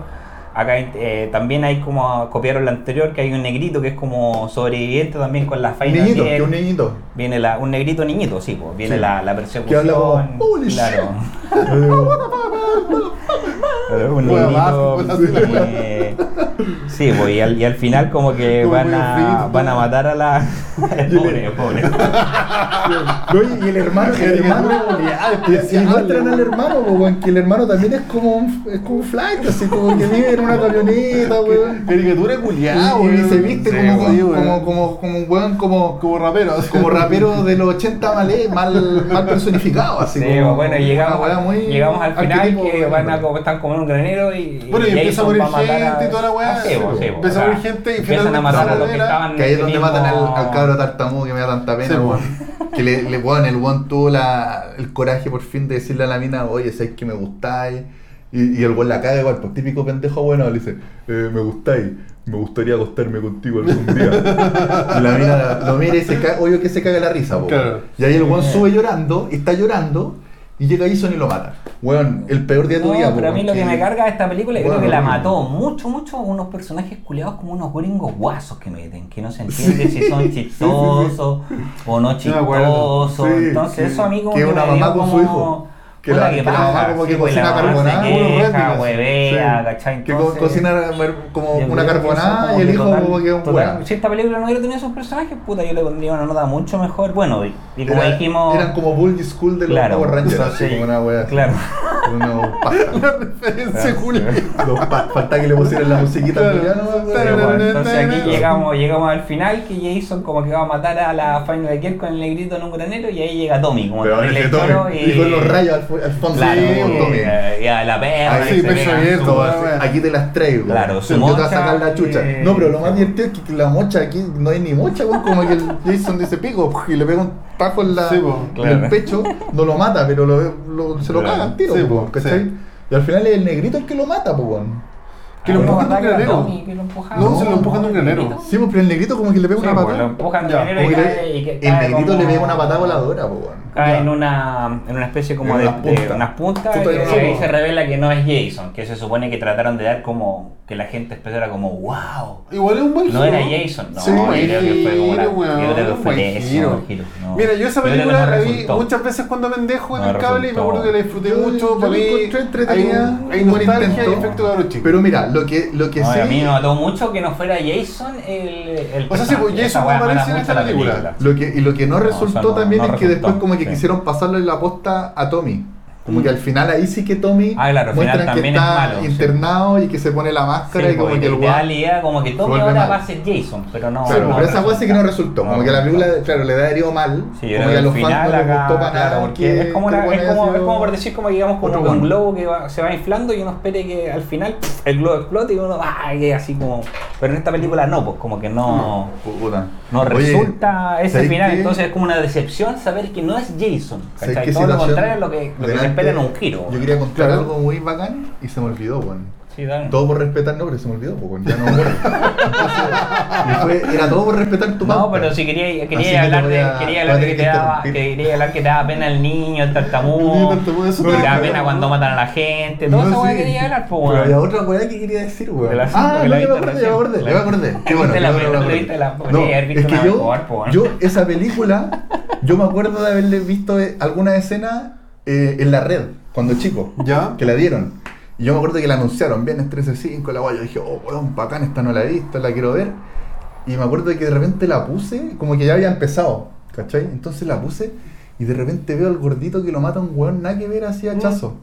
Acá eh, también hay como, copiaron la anterior, que hay un negrito que es como sobreviviente también con la Un faina niñito, que un niñito. Viene la, un negrito niñito, sí, pues viene Sí. la, la Que persecución. habla como, "Holy claro. Eh, un niñito, pues, eh, sí, pues y al, y al final como que Como van a, frito. van a matar a la... pobre, pobre. Y el hermano, el hermano. Y, y muestran al hermano, po, weón, que el hermano también es como un, es como un flight, así como que vive en una camioneta, weón. Caricatura culiada, Y, se viste Sí, como, como, como, como, como un weón como, Como rapero. así. como rapero de los 80 malé, mal, mal personificado, así Sí, como bueno, llegamos, llegamos al final que van a, como- están como en un granero y, Bueno, y empieza a morir gente y toda la weá. Ah, sí, Sí, sí, empieza a morir gente y empiezan a finalmente matar a los que estaban Que ahí es donde matan al, cabro tartamudo que me da tanta pena. Que le, le el weón tuvo la, el coraje por fin de decirle a la mina, oye, sabes que me gustáis. Y, y el weón la caga igual, pues típico pendejo bueno, le dice, eh, me gustáis, me gustaría acostarme contigo algún día. y la mina lo mira y se caga, obvio que se caga la risa, po, Claro. Y ahí el weón sube llorando, y está llorando, y llega Jason y lo mata. Weón, el peor día de tu No, vida, pero a mí lo que me carga de esta película, yo creo que la mató mucho, mucho unos personajes culiados como unos gringos guasos que meten, que no se entiende si son chistosos o no chistosos. Entonces eso a mí como que que, una me mamá dio con su como- hijo. Que la- ¿qué que la como que pues, cocina carbonada. ¿cachai? Que cocina como una carbonada y el hijo como que un weón. Si esta película no hubiera tenido esos personajes, puta, yo le pondría una nota mucho mejor. Bueno, y, y como Era- dijimos. Eran como Bully School de los Claro, Power Rangers, sí, así como una wea. Claro. Pastas. La referencia, Julio. Falta que le pusieran la musiquita bueno, entonces aquí llegamos, llegamos al final que Jason como que va a matar a la Final Gear con el negrito en un granero y ahí llega Tommy como y, y con los rayos al, fu- al fondo. claro, sí, con y, a la perra pecho abierto, así, aquí te las traigo. Claro, su yo te voy a sacar la chucha. eh, No, pero lo más divertido es que la mocha aquí no hay ni mocha, weón, como que el Jason dice pico y le pega un tajo en, la, Sí, po, en el pecho, no lo mata, pero lo, lo- se lo Claro. caga al tiro, Sí, po, po. Y al final es el negrito el que lo mata, pues. Que lo Ah, empujan ¿verdad de un era granero. No, se lo empujan de un granero. Sí, pues, pero el negrito como que le pega Sí, una pues, patada. lo empujan de Ya, granero Como y que cae, y le- que el cae negrito le pega una patada voladora, pues, weón. cae en una, en una especie como En de, unas de puntas. unas puntas Punta y de ahí robo. se revela que no es Jason, que se supone que trataron de dar como que la gente empezara como wow. Igual es un buen No giro. era Jason, no, Sí, yo creo que fue como una, giro, weón, yo creo que fue buen eso, giro. un giro, no. Mira, yo esa Yo creo que película no la vi resultó. muchas veces cuando pendejo en No el cable y me resultó. acuerdo que la disfruté Yo- mucho. yo Para la mí encontré hay, entretenida, un- hay un buen nostalgia y intento. efecto chico. Pero mira, lo que, lo que No, sí. a mí me mató mucho que no fuera Jason el, el O sea, sí, pues, Jason no aparece en esta la película. Lo que, y lo que no, No, resultó también no es que resultó, después como que sí. quisieron pasarle la posta a Tommy. Como que al final ahí sí que Tommy Ah, claro, muestran que también es está malo, sí. internado y que se pone la Sí, máscara y como que el idea como que Tommy ahora mal. va a ser Jason, pero no. Claro, no pero esa cosa sí que no resultó. No Como que la película, claro, le da herido mal. Sí, como que a al los fans final no les gustó para nada. porque que- es como, una- es, como, es como por decir como que digamos como un globo que va- se va inflando y uno espere que al final pff, el globo explote y uno ah, que así como pero en esta película no pues como que no no Oye, resulta ese ¿sabes final entonces es como una decepción saber que no es Jason ¿Sabes ¿cachai? qué todo lo contrario lo que se Delante- espera en un giro Yo quería contar Claro. algo muy bacán y se me olvidó, weón. Sí, dale. Todo por respetar, no, pero se me olvidó, pues, weón. Ya no. Entonces, fue- era todo por respetar tu No, pero si quería, quería que hablar te voy de, a- quería hablar a de que te que daba, interrumpir. quería hablar que te daba pena el niño, el tartamudo, tartamudo, eso que te te da da pena cuando weón. matan a la gente, toda No, esa weá sí. quería hablar, pues Pero weón. había otra weá que quería decir, weón. De Ah, que no, la ya me acordé, ya me acordé, ya me acordé. Qué bueno, es que yo, weón. yo, esa película, yo me acuerdo de haberle visto eh, alguna escena eh, en la red, cuando chico, ¿Ya? que la dieron. Y yo me acuerdo que la anunciaron, viernes 13.5, la guay. Yo dije, oh, weón, bacán, esta no la he visto, la quiero ver. Y me acuerdo que de repente la puse, como que ya había empezado, ¿cachai? Entonces la puse y de repente veo al gordito que lo mata un weón, nada que ver así hachazo.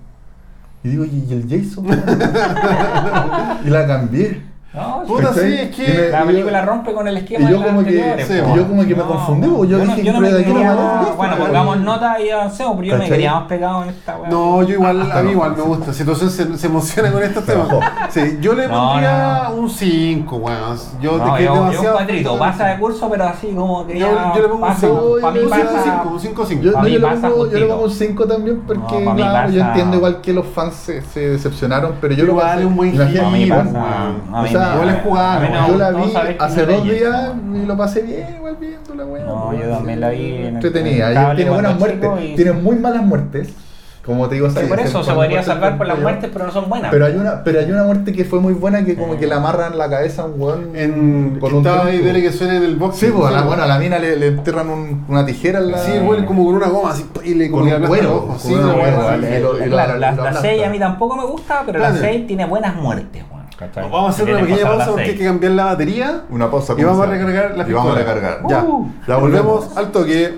Y digo, ¿y y el Jason? y la cambié. No, Puta, sí, es que La película yo- rompe con el esquema Y de yo las como que, sí, yo como que me No, confundí, porque yo, no- dije yo no me de no quería- Bueno, visto, pongamos nota y avancemos, pero yo me quería más pegado en esta weá. No, yo igual, Hasta a mí no. igual me gusta. Si entonces se, se emociona con estos temas. Sí, yo le No, pondría no, un 5, weón. Yo No, te yo, quiero yo demasiado. un cuatrito, pasa de curso, pero así como que Yo, ya yo le pongo un pasa, 5. para mí yo le pongo pasa, 5, un 5, 5. Yo, no, le pasa pongo, yo le justito. pongo un 5 también porque, No, claro, yo entiendo igual que los fans se, decepcionaron, pero yo lo pasé- es un buen imagínate, sea, igual es jugada, a mí no me Yo la vi hace dos días y lo pasé bien igual viendo la weá. No, pues, yo también la vi Entretenida, tiene buenas muertes, y- tiene muy malas muertes. Como te digo, Sí, ¿sabes? por eso se podría salvar por las muertes, pero no son buenas. Pero hay una, pero hay una muerte que fue muy buena que como que le amarran la cabeza a un weón En, con que un estaba ahí, dele que suene en el box. Sí, pues, a la, bueno, a la mina le, le enterran un- una tijera en la. Sí, bueno, como con una goma así y le Con un cuero, Sí, claro, la, lo la aplasta. 6 a mí tampoco me gusta, pero la Espérate. 6 tiene buenas muertes, weón. ¿Cachai? Vamos a hacer ¿Qué una pequeña la pausa porque hay que cambiar la batería. Una pausa Y vamos a recargar la Y vamos a pistola. recargar. Ya. Uh. Ya volvemos volvemos. al toque.